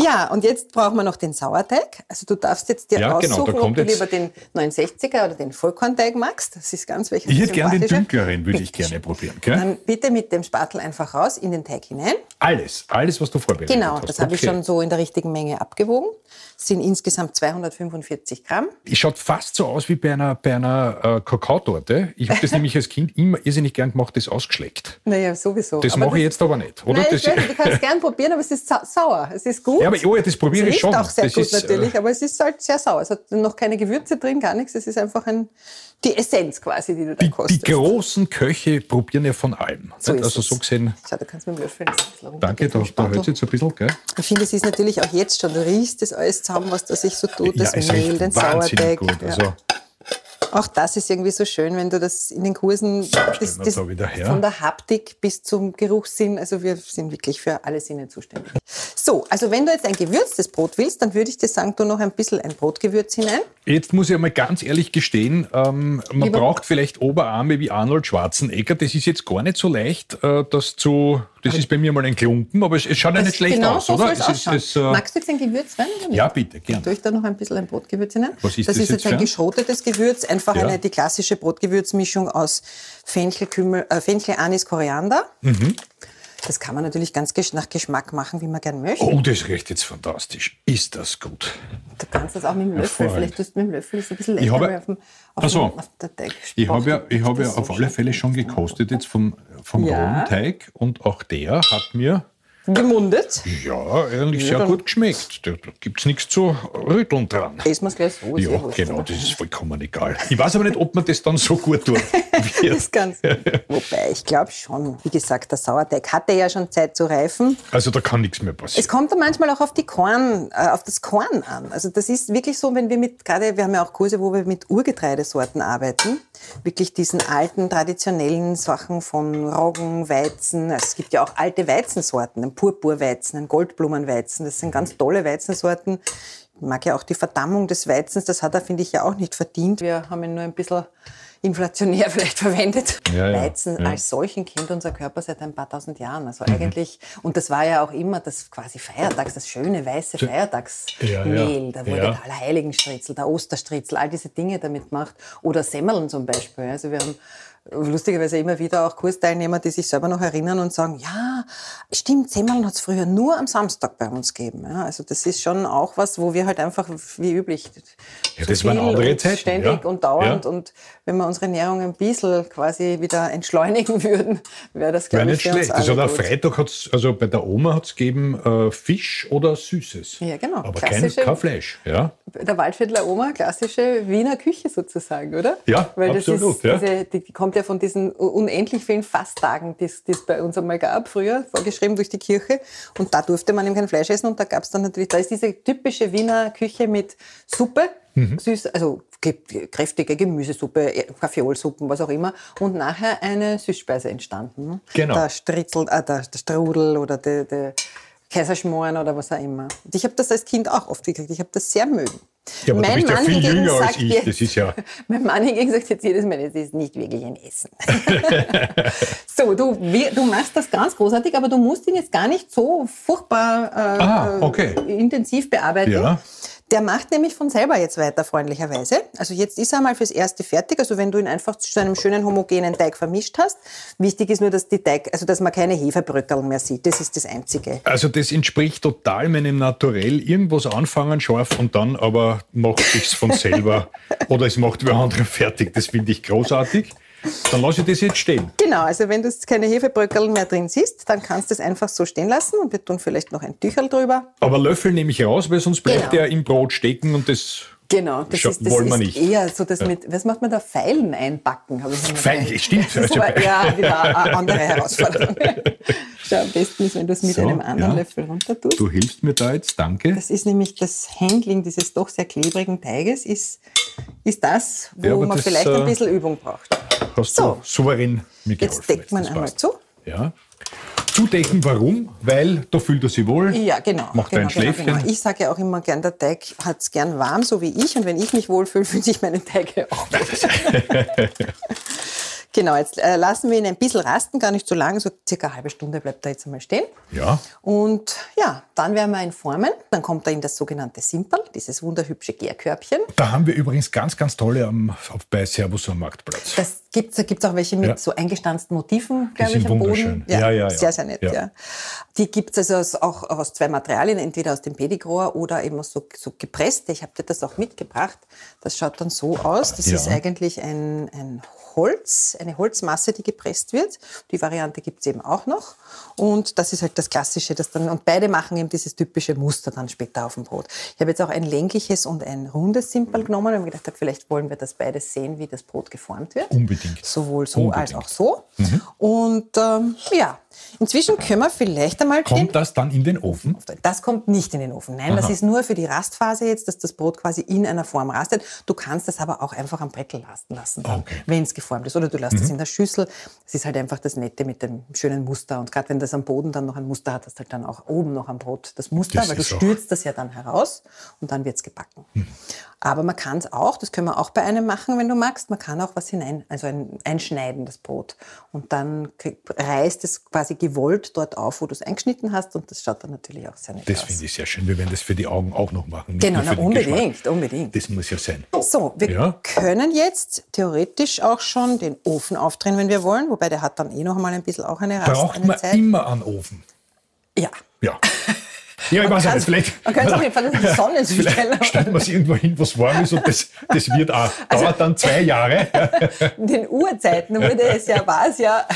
Ja, und jetzt brauchen wir noch den Sauerteig. Also du darfst jetzt dir Ja, genau, aussuchen, kommt ob du lieber den 69er oder den Vollkornteig magst. Das ist ganz welches Ich hätte gern den dunkleren, würde ich gerne probieren. Gell? Dann bitte mit dem Spatel einfach raus in den Teig hinein. Alles, alles, was du vorbereitet Genau, hast. das habe ich Okay. schon so in der richtigen Menge abgewogen. Sind insgesamt 245 Gramm. Es schaut fast so aus wie bei einer, bei einer äh, Kakaotorte. Ich habe das nämlich als Kind immer irrsinnig gern gemacht, das ausgeschleckt. Naja, sowieso. Das Aber mache ich jetzt aber nicht, oder? Nein, das, ich du kannst es gern probieren, aber es ist sa sauer. Es ist gut. ja, aber oh, das probiere es ich schon. auch sehr das gut ist, äh, natürlich, aber es ist halt sehr sauer. Es hat noch keine Gewürze drin, gar nichts. Es ist einfach ein, die Essenz quasi, die du da Die, die kostest. großen Köche probieren ja von allem. So also es. so gesehen, Schau, da kannst du mit dem Löffel das danke, da, da hört jetzt ein bisschen, gell? Ich finde, es ist natürlich auch jetzt schon, du riechst das alles zusammen, was da sich so tut, das es Mehl, den Sauerteig. gut. Ja. Auch das ist irgendwie so schön, wenn du das in den Kursen, das, das, da wieder her. von der Haptik bis zum Geruchssinn, also wir sind wirklich für alle Sinne zuständig. So, also wenn du jetzt ein gewürztes Brot willst, dann würde ich dir sagen, tu noch ein bisschen ein Brotgewürz hinein. Jetzt muss ich einmal ganz ehrlich gestehen, ähm, man Lieber- braucht vielleicht Oberarme wie Arnold Schwarzenegger. Das ist jetzt gar nicht so leicht, äh, das zu. Das ist bei mir mal ein Klumpen, aber es, es schaut ja nicht schlecht genau aus, so oder? es ist- es, äh, Magst du jetzt ein Gewürz rein? Ja, bitte, gerne. Tue ich da noch ein bisschen ein Brotgewürz hinein? Was ist das das ist jetzt jetzt ein? geschrotetes Gewürz, einfach Ja. eine, die klassische Brotgewürzmischung aus Fenchel, Kümmel, äh, Fenchel Anis, Koriander. Mhm. Das kann man natürlich ganz nach Geschmack machen, wie man gern möchte. Oh, das riecht jetzt fantastisch. Ist das gut? Du kannst das auch mit dem Löffel, vielleicht tust du mit dem Löffel das ein bisschen Ich leichter habe- auf dem, auf Ach so. dem, auf der Teig Ich habe ja, ich habe ja das so auf alle Fälle schon gekostet jetzt vom, vom Ja. Teig und auch der hat mir Gemundet. ja eigentlich sehr gut geschmeckt. Da gibt es nichts zu rütteln dran. Essen wir es gleich so. Ja, genau, oder? das ist vollkommen egal. Ich weiß aber nicht, ob man das dann so gut tut. Das ganz. Wobei, ich glaube schon. Wie gesagt, der Sauerteig hatte ja schon Zeit zu reifen. Also da kann nichts mehr Es passieren. kommt dann manchmal auch auf die Korn, äh, auf das Korn an. Also das ist wirklich so, wenn wir mit, gerade, wir haben ja auch Kurse, wo wir mit Urgetreidesorten arbeiten. Wirklich diesen alten, traditionellen Sachen von Roggen, Weizen. Also es gibt ja auch alte Weizensorten, ein Purpurweizen, ein Goldblumenweizen. Das sind ganz tolle Weizensorten. Ich mag ja auch die Verdammung des Weizens. Das hat er, finde ich, ja auch nicht verdient. Wir haben ihn nur ein bisschen inflationär vielleicht verwendet. Ja, ja, Weizen ja. als solchen kennt unser Körper seit ein paar tausend Jahren. Mhm. Also eigentlich, und das war ja auch immer das quasi Feiertags, das schöne weiße Feiertagsmehl. Da wurde der Allerheiligenstritzel, der Osterstritzel, all diese Dinge damit gemacht. Oder Semmeln zum Beispiel. Also wir haben lustigerweise immer wieder auch Kursteilnehmer, die sich selber noch erinnern und sagen, ja, stimmt, Semmeln hat es früher nur am Samstag bei uns gegeben. Ja, also das ist schon auch was, wo wir halt einfach wie üblich Ja, das waren andere und Zeiten, ständig ja. und dauernd Ja. und wenn wir unsere Ernährung ein bisschen quasi wieder entschleunigen würden, wäre das, glaube nicht ich, uns schlecht. Also am gut. Freitag hat's, also bei der Oma hat es gegeben äh, Fisch oder Süßes. Ja, genau. Aber kein, kein Fleisch. Ja. Der Waldviertler Oma, klassische Wiener Küche sozusagen, oder? Ja, Weil absolut, Das ja. ist, diese, die, die kommt ja von diesen unendlich vielen Fasttagen, die es bei uns einmal gab früher, vorgeschrieben durch die Kirche. Und da durfte man eben kein Fleisch essen. Und da gab es dann natürlich, da ist diese typische Wiener Küche mit Suppe, Mhm. süß, also ge- kräftige Gemüsesuppe, äh, Kaffeeolsuppen, was auch immer. Und nachher eine Süßspeise entstanden. ne? Genau. Der Stritzel, äh, der, der Strudel oder der, der Kaiserschmoren oder was auch immer. Und ich habe das als Kind auch oft gekriegt. Ich habe das sehr mögen. Ja, aber du bist ja viel hingegen jünger als sagt ich. Jetzt, ja- Mein Mann hingegen sagt jetzt jedes Mal, das ist nicht wirklich ein Essen. so, du, du machst das ganz großartig, aber du musst ihn jetzt gar nicht so furchtbar äh, Ah, okay. äh, intensiv bearbeiten. Ja. Der macht nämlich von selber jetzt weiter, freundlicherweise. Also jetzt ist er mal fürs Erste fertig. Also wenn du ihn einfach zu einem schönen homogenen Teig vermischt hast. Wichtig ist nur, dass die Teig, also dass man keine Hefebröckel mehr sieht. Das ist das Einzige. Also das entspricht total meinem Naturell. Irgendwas anfangen scharf und dann aber macht sich's von selber oder es macht wer andere fertig. Das finde ich großartig. Dann lasse ich das jetzt stehen. Genau, also wenn du jetzt keine Hefebröckel mehr drin siehst, dann kannst du es einfach so stehen lassen und wir tun vielleicht noch ein Tücherl drüber. Aber Löffel nehme ich raus, weil sonst bleibt Genau. der im Brot stecken und das Genau, das Scha- ist, das wollen wir nicht. eher so das mit, was macht man da, Pfeilen einbacken? Habe ich Pfeilen, stimmt. Das Also- aber, ja, wieder eine andere Herausforderung. Schau, am besten ist, wenn du es mit So, einem anderen ja. Löffel runter tust. Du hilfst mir da jetzt, danke. Das ist nämlich das Handling dieses doch sehr klebrigen Teiges, ist, ist das, wo Ja, man das, vielleicht äh, ein bisschen Übung braucht. Hast So. du souverän mir geholfen. Jetzt deckt man einmal zu. Ja. Zudecken, warum? Weil da fühlt er sich wohl. Ja, genau. Macht genau, ein Schläfchen. Genau, genau. Ich sage ja auch immer gern, der Teig hat es gern warm, so wie ich. Und wenn ich mich wohlfühle, fühlen sich meine Teige auch. Genau, jetzt äh, lassen wir ihn ein bisschen rasten, gar nicht so lang, so circa eine halbe Stunde bleibt er jetzt einmal stehen. Ja. Und ja, dann werden wir ihn formen. Dann kommt er in das sogenannte Simperl, dieses wunderhübsche Gärkörbchen. Da haben wir übrigens ganz, ganz tolle am, auf- bei Servus am Marktplatz. Das gibt's, da gibt's auch welche mit Ja. so eingestanzten Motiven, glaube ich, am Boden. wunderschön. Ja, ja, ja. Sehr, sehr nett, Ja. ja. Die gibt's also aus, auch aus zwei Materialien, entweder aus dem Pedigrohr oder eben aus so, so gepresst. Ich habe dir das auch mitgebracht. Das schaut dann so aus. Das ist eigentlich ein, ein Holz, eine Holzmasse, die gepresst wird. Die Variante gibt's eben auch noch. Und das ist halt das Klassische. Das dann, und beide machen eben dieses typische Muster dann später auf dem Brot. Ich habe jetzt auch ein längliches und ein rundes Simpel genommen, weil ich mir gedacht habe, vielleicht wollen wir das beides sehen, wie das Brot geformt wird. Unbedingt. Sowohl so Unbedingt. als auch so. Und ähm, ja, inzwischen können wir vielleicht einmal Kommt das dann in den Ofen? das kommt nicht in den Ofen. Nein, das ist nur für die Rastphase jetzt, dass das Brot quasi in einer Form rastet. Du kannst das aber auch einfach am Breckel rasten lassen, Okay. wenn es geformt ist. Oder du lässt hast das in der Schüssel. Das ist halt einfach das Nette mit dem schönen Muster. Und gerade wenn das am Boden dann noch ein Muster hat, hast du halt dann auch oben noch am Brot das Muster, Das weil du auch- stürzt das ja dann heraus und dann wird's gebacken. Aber man kann es auch, das können wir auch bei einem machen, wenn du magst, man kann auch was hinein, also ein, einschneiden, das Brot. Und dann reißt es quasi gewollt dort auf, wo du es eingeschnitten hast und das schaut dann natürlich auch sehr nett Das aus. finde ich sehr schön. Wir werden das für die Augen auch noch machen. Genau, na, unbedingt, unbedingt. Das muss ja sein. So, wir Ja. können jetzt theoretisch auch schon den Ofen aufdrehen, wenn wir wollen, wobei der hat dann eh noch mal ein bisschen auch eine Rast, Braucht eine man Zeit. immer einen Ofen? Ja. Ja. Ja, ich weiß auch nicht, vielleicht. Man kann es auch einfach in die Sonne stellen. Stellt man es irgendwo hin, was warm ist und das, das wird auch, Also dauert dann zwei Jahre. In den Urzeiten wurde es ja, war es ja,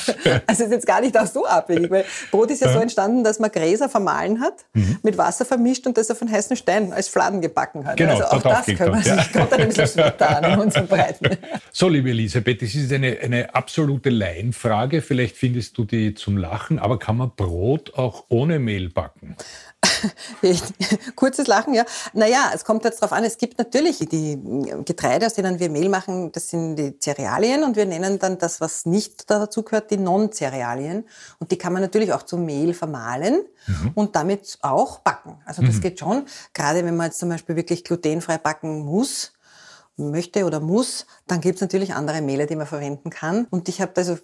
also ist jetzt gar nicht auch so abwegig, weil Brot ist ja so entstanden, dass man Gräser vermahlen hat, Mhm. mit Wasser vermischt und das auf einen heißen Stein als Fladen gebacken hat. Genau, also auch das können wir ja. sich kommt dann ein bisschen spontan in unseren Breiten. So, liebe Elisabeth, das ist eine, eine absolute Laienfrage. Vielleicht findest du die zum Lachen, aber kann man Brot auch ohne Mehl backen? Kurzes Lachen, ja. Naja, es kommt jetzt darauf an, es gibt natürlich die Getreide, aus denen wir Mehl machen, das sind die Cerealien und wir nennen dann das, was nicht dazu gehört, die Non-Cerealien. Und die kann man natürlich auch zum Mehl vermahlen und damit auch backen. Also das geht schon. Gerade wenn man jetzt zum Beispiel wirklich glutenfrei backen muss, möchte oder muss, dann gibt es natürlich andere Mehle, die man verwenden kann. Und ich habe da so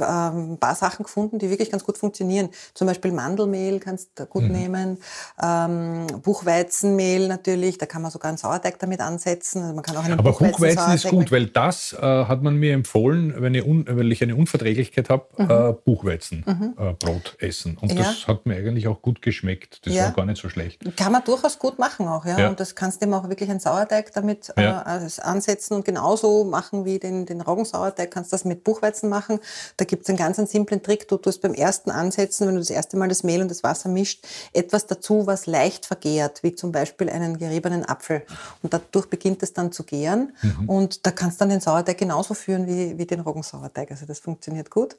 ähm, ein paar Sachen gefunden, die wirklich ganz gut funktionieren. Zum Beispiel Mandelmehl kannst du gut nehmen, ähm, Buchweizenmehl natürlich, da kann man sogar einen Sauerteig damit ansetzen. Also man kann auch einen Aber Buchweizen ist Buchweizensauerteig gut, weil das äh, hat man mir empfohlen, wenn ich, weil ich eine Unverträglichkeit habe, äh, Buchweizenbrot äh, Brot essen. Und Mhm. Ja. das hat mir eigentlich auch gut geschmeckt. Das Ja. war gar nicht so schlecht. Kann man durchaus gut machen auch, ja. Ja. Und das kannst du eben auch wirklich einen Sauerteig damit äh, also ansetzen und genauso machen wie den, den Roggensauerteig, kannst das mit Buchweizen machen. Da gibt es einen ganz einen simplen Trick. Du tust beim ersten Ansetzen, wenn du das erste Mal das Mehl und das Wasser mischt, etwas dazu, was leicht vergärt, wie zum Beispiel einen geriebenen Apfel. Und dadurch beginnt es dann zu gären. Und da kannst du dann den Sauerteig genauso führen wie, wie den Roggensauerteig. Also das funktioniert gut.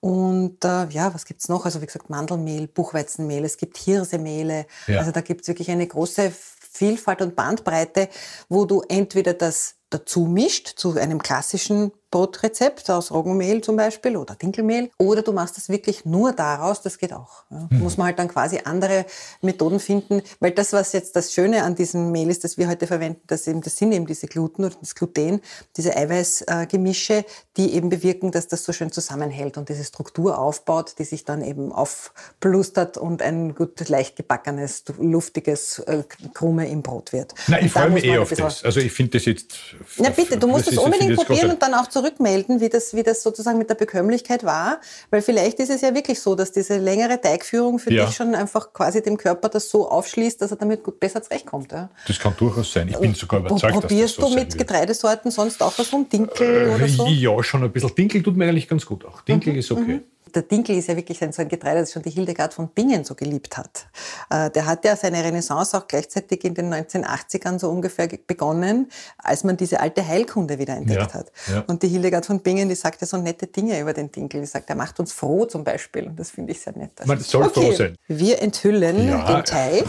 Und äh, ja, was gibt's noch? Also wie gesagt, Mandelmehl, Buchweizenmehl, es gibt Hirsemehle. Ja. Also da gibt's wirklich eine große Vielfalt und Bandbreite, wo du entweder das dazu mischt zu einem klassischen Brotrezept aus Roggenmehl zum Beispiel oder Dinkelmehl oder du machst das wirklich nur daraus, das geht auch. Ja. Muss man halt dann quasi andere Methoden finden, weil das, was jetzt das Schöne an diesem Mehl ist, das wir heute verwenden, das, eben, das sind eben diese Gluten oder das Gluten, diese Eiweißgemische, die eben bewirken, dass das so schön zusammenhält und diese Struktur aufbaut, die sich dann eben aufplustert und ein gut leicht gebackenes, luftiges äh, Krume im Brot wird. Nein, ich freue mich eh auf das. Also ich finde das jetzt... na bitte, du musst das es unbedingt das probieren und dann auch zurückmelden, wie das, wie das sozusagen mit der Bekömmlichkeit war. Weil vielleicht ist es ja wirklich so, dass diese längere Teigführung für Ja. dich schon einfach quasi dem Körper das so aufschließt, dass er damit gut besser zurechtkommt. Ja. Das kann durchaus sein. Ich bin sogar überzeugt, dass das Probierst so du mit. Getreidesorten sonst auch was rum? Dinkel oder so? Ja, schon ein bisschen. Dinkel tut mir eigentlich ganz gut auch. Dinkel ist okay. Der Dinkel ist ja wirklich ein, so ein Getreide, das schon die Hildegard von Bingen so geliebt hat. Äh, der hat ja seine Renaissance auch gleichzeitig in den 1980ern so ungefähr ge- begonnen, als man diese alte Heilkunde wieder entdeckt Ja, hat. ja. Und die Hildegard von Bingen, die sagt ja so nette Dinge über den Dinkel. Die sagt, er macht uns froh zum Beispiel. Und das finde ich sehr nett. Man soll froh sein. Wir enthüllen Ja. den Teig.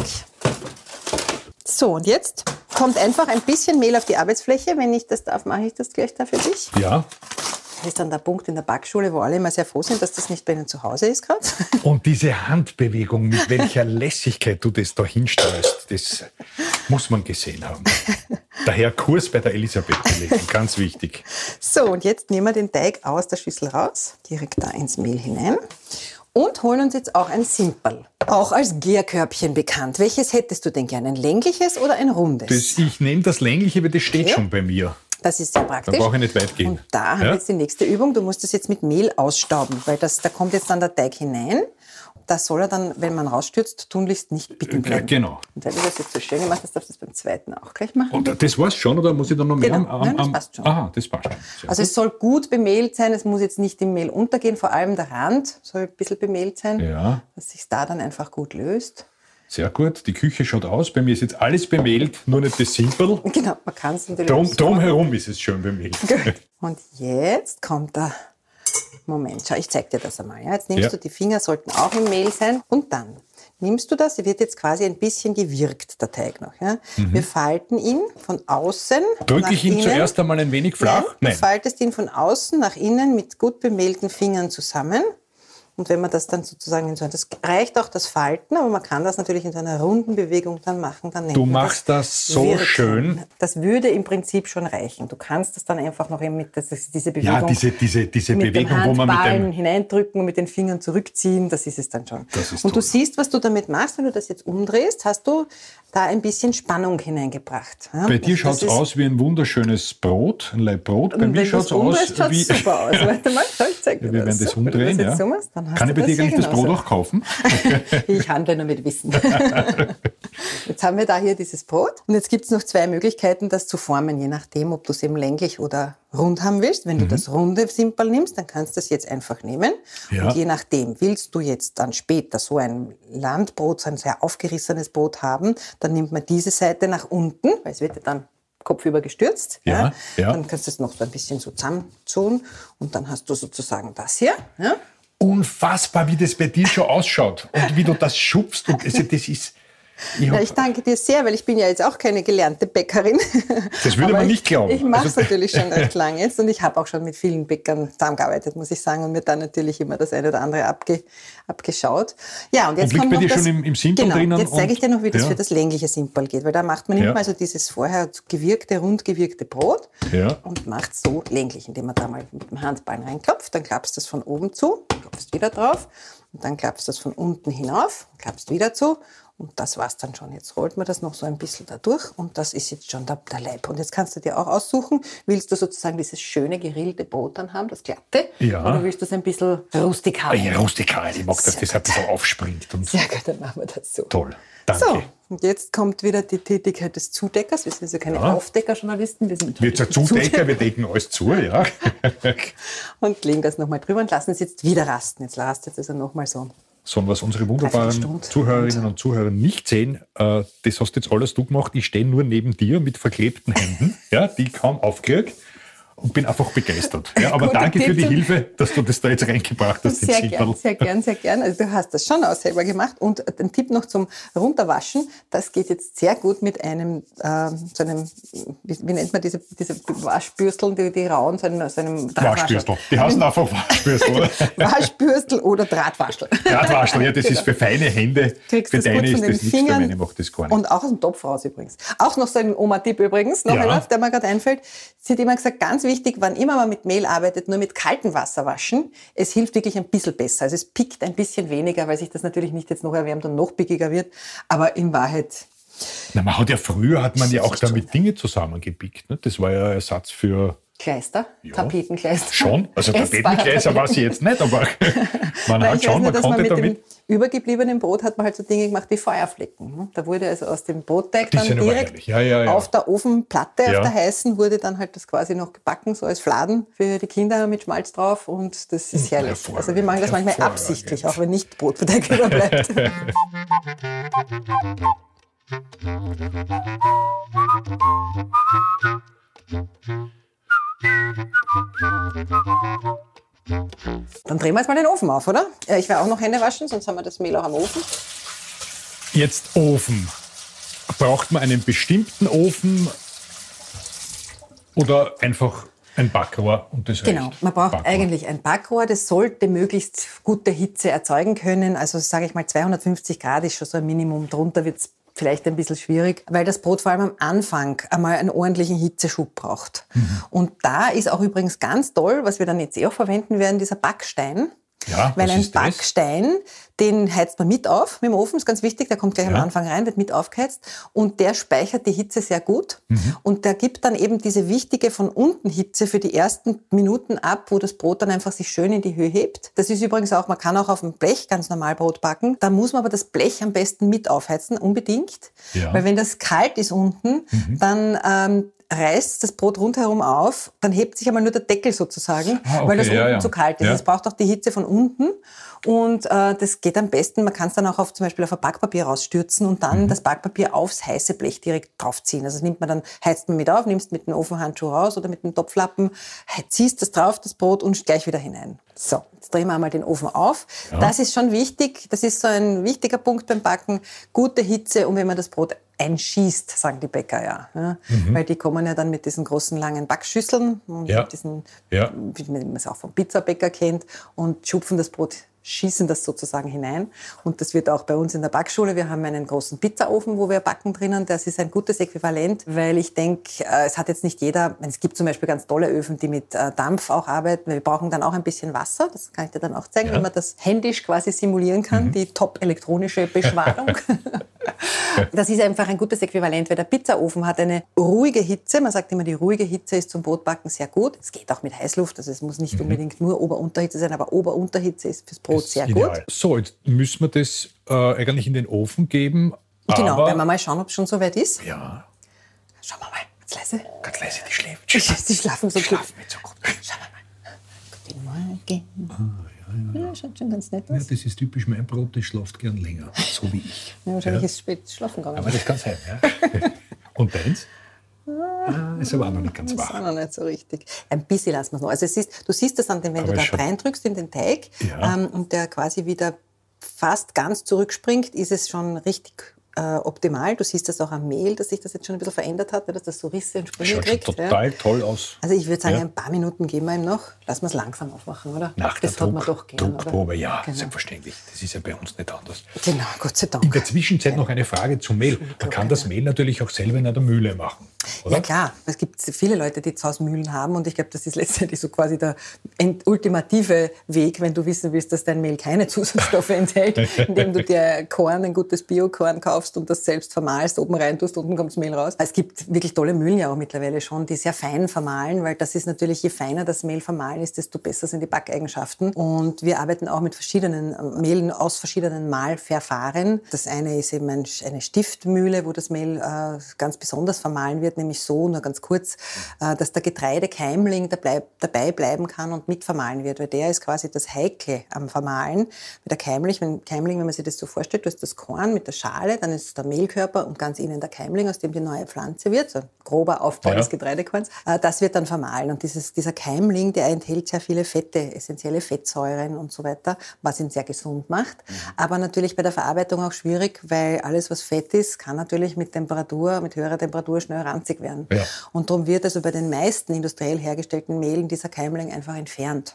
So, und jetzt kommt einfach ein bisschen Mehl auf die Arbeitsfläche. Wenn ich das darf, mache ich das gleich da für dich. Ja. Das ist dann der Punkt in der Backschule, wo alle immer sehr froh sind, dass das nicht bei ihnen zu Hause ist gerade. Und diese Handbewegung, mit welcher Lässigkeit du das da hinstreust, das muss man gesehen haben. Daher Kurs bei der Elisabeth belegen, ganz wichtig. So, und jetzt nehmen wir den Teig aus der Schüssel raus, direkt da ins Mehl hinein und holen uns jetzt auch ein Simperl. Auch als Gärkörbchen bekannt. Welches hättest du denn gerne? Ein längliches oder ein rundes? Das, ich nehme das längliche, weil das steht Ja. schon bei mir. Das ist sehr praktisch. Da brauche ich nicht weit gehen. Und da haben wir Ja? jetzt die nächste Übung. Du musst das jetzt mit Mehl ausstauben, weil das, da kommt jetzt dann der Teig hinein. Das soll er dann, wenn man rausstürzt, tunlichst nicht bicken Äh, bleiben. genau. Und weil du das jetzt so schön gemacht hast, darfst du das beim zweiten auch gleich machen. Und das war's schon, oder muss ich dann noch mehr Genau. am, am, Nein, das passt schon. Aha, das passt schon. Sehr Also es soll gut bemehlt sein, es muss jetzt nicht im Mehl untergehen, vor allem der Rand soll ein bisschen bemehlt sein, Ja. dass sich da dann einfach gut löst. Sehr gut. Die Küche schaut aus. Bei mir ist jetzt alles bemehlt, nur nicht das Simpel. Genau, man kann es natürlich Drum, drumherum ist es schön bemehlt. Und jetzt kommt der Moment, schau, ich zeig dir das einmal. Ja. Jetzt nimmst Ja. du die Finger, sollten auch im Mehl sein. Und dann nimmst du das, wird jetzt quasi ein bisschen gewirkt, der Teig noch. Ja? Mhm. Wir falten ihn von außen. Drücke ich ihn innen. zuerst einmal ein wenig flach? Nein, Nein. Du faltest ihn von außen nach innen mit gut bemehlten Fingern zusammen. Und wenn man das dann sozusagen in so das reicht auch das Falten, aber man kann das natürlich in so einer runden Bewegung dann machen. Dann du machst das, das so Wirken. schön. Das würde im Prinzip schon reichen. Du kannst das dann einfach noch mit das diese Bewegung. Ja, diese, diese, diese mit Bewegung, wo man mit dem hineindrücken und mit den Fingern zurückziehen, das ist es dann schon. und toll. du siehst, was du damit machst, wenn du das jetzt umdrehst, hast du da ein bisschen Spannung hineingebracht. Ja? Bei dir schaut es aus wie ein wunderschönes Brot, ein Leib Brot. Bei mir schaut es aus wie... super aus. Warte mal, ich zeig dir Wir werden das umdrehen, ja. So machst, Kann ich bei dir nicht das Brot auch kaufen? ich handle nur mit Wissen. jetzt haben wir da hier dieses Brot. Und jetzt gibt es noch zwei Möglichkeiten, das zu formen, je nachdem, ob du es eben länglich oder rund haben willst. Wenn mhm. du das runde Simpel nimmst, dann kannst du das jetzt einfach nehmen. Ja. Und je nachdem, willst du jetzt dann später so ein Landbrot, so ein sehr aufgerissenes Brot haben, dann nimmt man diese Seite nach unten, weil es wird ja dann kopfüber gestürzt. Ja, ja. ja. Dann kannst du es noch so ein bisschen so zusammenzogen und dann hast du sozusagen das hier. Ja. Unfassbar, wie das bei dir schon ausschaut und wie du das schubst. Und also das ist ich, ich danke dir sehr, weil ich bin ja jetzt auch keine gelernte Bäckerin. Das würde man nicht glauben. Ich, ich mache es also, natürlich schon recht lange jetzt und ich habe auch schon mit vielen Bäckern zusammengearbeitet, muss ich sagen, und mir dann natürlich immer das eine oder andere abge, abgeschaut. Ja, und jetzt und kommt dir das, schon im, im Simple genau, drinnen? Jetzt zeige ich dir noch, wie das ja. für das längliche Simple geht, weil da macht man ja. also dieses vorher gewirkte, rund gewirkte Brot ja. und macht so länglich, indem man da mal mit dem Handballen reinklopft, dann klappst du das von oben zu, klopfst wieder drauf und dann klappst du das von unten hinauf, klappst wieder zu und das war's dann schon. Jetzt rollt man das noch so ein bisschen da durch und das ist jetzt schon der, der Leib. Und jetzt kannst du dir auch aussuchen, willst du sozusagen dieses schöne gerillte Brot dann haben, das glatte? Ja. Oder willst du es ein bisschen rustikal? Ja, rustikal. Ich mag, dass das ein bisschen aufspringt. Und Sehr gut, dann machen wir das so. Toll. Danke. So, und jetzt kommt wieder die Tätigkeit des Zudeckers. Wir sind also keine ja. Aufdeckerjournalisten. Wir sind wir sind Zudecker, wir decken alles zu, ja. und legen das nochmal drüber und lassen es jetzt wieder rasten. Jetzt rastet es also nochmal so sondern was unsere wunderbaren Zuhörerinnen und Zuhörer nicht sehen, äh, das hast jetzt alles du gemacht. Ich stehe nur neben dir mit verklebten Händen, ja, die kaum aufkriege und bin einfach begeistert. Ja, aber danke für die Hilfe, dass du das da jetzt reingebracht hast. Sehr gern, sehr gern, sehr gern. Also du hast das schon auch selber gemacht. Und ein Tipp noch zum Runterwaschen, das geht jetzt sehr gut mit einem, äh, so einem wie, wie, nennt man diese, diese Waschbürsteln, die, die rauen, so einem, so einem Waschbürstel. Die heißen einfach Waschbürstel, oder? Waschbürstel oder Drahtwaschel. Drahtwaschel, ja, das genau. ist für feine Hände. Kriegst für deine ist das nichts, für meine macht das gar nicht. Und auch aus dem Topf raus übrigens. Auch noch so ein Oma-Tipp übrigens, noch ja. einer, der mir gerade einfällt. Sie hat immer gesagt, ganz wichtig, wichtig, wann immer man mit Mehl arbeitet, nur mit kaltem Wasser waschen. Es hilft wirklich ein bisschen besser. Also es pickt ein bisschen weniger, weil sich das natürlich nicht jetzt noch erwärmt und noch pickiger wird. Aber in Wahrheit na, man hat ja früher hat man ja auch damit Dinge zusammengepickt. Ne? Das war ja Ersatz für Kleister, ja, Tapetenkleister. Schon, also Tapetenkleister war sie jetzt nicht, aber man hat schon, man konnte man damit. Dem übergebliebenen Brot hat man halt so Dinge gemacht wie Feuerflecken. Hm? Da wurde also aus dem Brotteig dann direkt ja, ja, ja. auf der Ofenplatte, auf der heißen, wurde dann halt das quasi noch gebacken, so als Fladen für die Kinder mit Schmalz drauf und das ist herrlich. Also wir machen das manchmal absichtlich, auch wenn nicht Brotteig überbleibt. Dann drehen wir jetzt mal den Ofen auf, oder? Ich werde auch noch Hände waschen, sonst haben wir das Mehl auch am Ofen. Jetzt Ofen. Braucht man einen bestimmten Ofen oder einfach ein Backrohr und das Genau, reicht. man braucht Backrohr. eigentlich ein Backrohr, das sollte möglichst gute Hitze erzeugen können. Also sage ich mal 250 Grad ist schon so ein Minimum. Drunter wird es vielleicht ein bisschen schwierig, weil das Brot vor allem am Anfang einmal einen ordentlichen Hitzeschub braucht. Mhm. Und da ist auch übrigens ganz toll, was wir dann jetzt eh auch verwenden werden, dieser Backstein. Ja, Weil ein Backstein, den heizt man mit auf mit dem Ofen, ist ganz wichtig, der kommt gleich ja. am Anfang rein, wird mit aufgeheizt und der speichert die Hitze sehr gut mhm. und der gibt dann eben diese wichtige von unten Hitze für die ersten Minuten ab, wo das Brot dann einfach sich schön in die Höhe hebt. Das ist übrigens auch, man kann auch auf dem Blech ganz normal Brot backen, da muss man aber das Blech am besten mit aufheizen, unbedingt, ja. weil wenn das kalt ist unten, mhm. dann ähm, reißt das Brot rundherum auf, dann hebt sich einmal nur der Deckel sozusagen, Ah, okay, weil das ja, unten ja. zu kalt ist. Ja. Es braucht auch die Hitze von unten. Und äh, das geht am besten, man kann es dann auch auf, zum Beispiel auf ein Backpapier rausstürzen und Mhm. dann das Backpapier aufs heiße Blech direkt draufziehen. Also das nimmt man dann, heizt man mit auf, nimmst mit dem Ofenhandschuh raus oder mit dem Topflappen, ziehst das drauf, das Brot und gleich wieder hinein. So, jetzt drehen wir einmal den Ofen auf. Das ist schon wichtig, das ist so ein wichtiger Punkt beim Backen. Gute Hitze und wenn man das Brot einschießt, sagen die Bäcker ja. ja. Weil die kommen ja dann mit diesen großen langen Backschüsseln, und Ja. diesen, Ja. wie man es auch vom Pizzabäcker kennt, und schupfen das Brot, schießen das sozusagen hinein. Und das wird auch bei uns in der Backschule. Wir haben einen großen Pizzaofen, wo wir backen drinnen. Das ist ein gutes Äquivalent, weil ich denke, äh, es hat jetzt nicht jeder, es gibt zum Beispiel ganz tolle Öfen, die mit äh, Dampf auch arbeiten. Wir brauchen dann auch ein bisschen Wasser. Das kann ich dir dann auch zeigen, Ja. wie man das händisch quasi simulieren kann, die top elektronische Beschwadung. Das ist einfach ein gutes Äquivalent, weil der Pizzaofen hat eine ruhige Hitze. Man sagt immer, die ruhige Hitze ist zum Brotbacken sehr gut. Es geht auch mit Heißluft, also es muss nicht Mhm. unbedingt nur Ober-Unterhitze sein, aber Ober-Unterhitze ist fürs Brot sehr Ideal. gut. So, jetzt müssen wir das äh, eigentlich in den Ofen geben. Genau, aber, werden wir mal schauen, ob es schon soweit ist. Ja, Schauen wir mal, ganz leise. ganz leise, die schläft. Die schlafen so gut. Schlafen so gut. Schauen wir mal. Guten Morgen. Ja, schaut schon ganz nett Ja, aus. das ist typisch mein Brot, das schlaft gern länger, so wie ich. Ja, wahrscheinlich Ja. ist es spät schlafen gegangen. Aber das kann sein, ja. Und deins? Ah, ist aber auch noch nicht ganz Das ist auch wahr. noch nicht so richtig. Ein bisschen lassen wir es noch. Also es ist, du siehst das dann, wenn Aber du da reindrückst in den Teig Ja. ähm, und der quasi wieder fast ganz zurückspringt, ist es schon richtig äh, optimal. Du siehst das auch am Mehl, dass sich das jetzt schon ein bisschen verändert hat, dass das so Risse und Sprünge kriegt. ja. total toll aus. Also ich würde sagen, Ja. ein paar Minuten geben wir ihm noch. Lassen wir es langsam aufmachen, oder? Nach das der hat man Druck, doch gern, Druckprobe, oder? ja, Genau. selbstverständlich. Das ist ja bei uns nicht anders. Genau, Gott sei Dank. In der Zwischenzeit noch eine Frage zum Mehl. Man kann das Mehl natürlich auch selber in einer Mühle machen, oder? Ja klar, es gibt viele Leute, die zu Hause Mühlen haben und ich glaube, das ist letztendlich so quasi der ultimative Weg, wenn du wissen willst, dass dein Mehl keine Zusatzstoffe enthält, indem du dir Korn, ein gutes Biokorn kaufst und das selbst vermahlst, oben rein tust, unten kommt das Mehl raus. Es gibt wirklich tolle Mühlen ja auch mittlerweile schon, die sehr fein vermahlen, weil das ist natürlich, je feiner das Mehl vermahlen ist, desto besser sind die Backeigenschaften. Und wir arbeiten auch mit verschiedenen äh, Mehlen aus verschiedenen Mahlverfahren. Das eine ist eben ein, eine Stiftmühle, wo das Mehl äh, ganz besonders vermahlen wird, nämlich so, nur ganz kurz, äh, dass der Getreidekeimling dabei, bleiben kann und mit vermahlen wird, weil der ist quasi das Heikle am Vermahlen. Weil der wenn, Keimling, wenn man sich das so vorstellt, du hast das Korn mit der Schale, dann ist der Mehlkörper und ganz innen der Keimling, aus dem die neue Pflanze wird, so ein grober Aufbau Ja. des Getreidekorns. Äh, das wird dann vermahlen und dieses, dieser Keimling, der enthält sehr viele Fette, essentielle Fettsäuren und so weiter, was ihn sehr gesund macht. Aber natürlich bei der Verarbeitung auch schwierig, weil alles, was Fett ist, kann natürlich mit Temperatur, mit höherer Temperatur schnell ranzig werden. Ja. Und darum wird also bei den meisten industriell hergestellten Mehlen dieser Keimling einfach entfernt.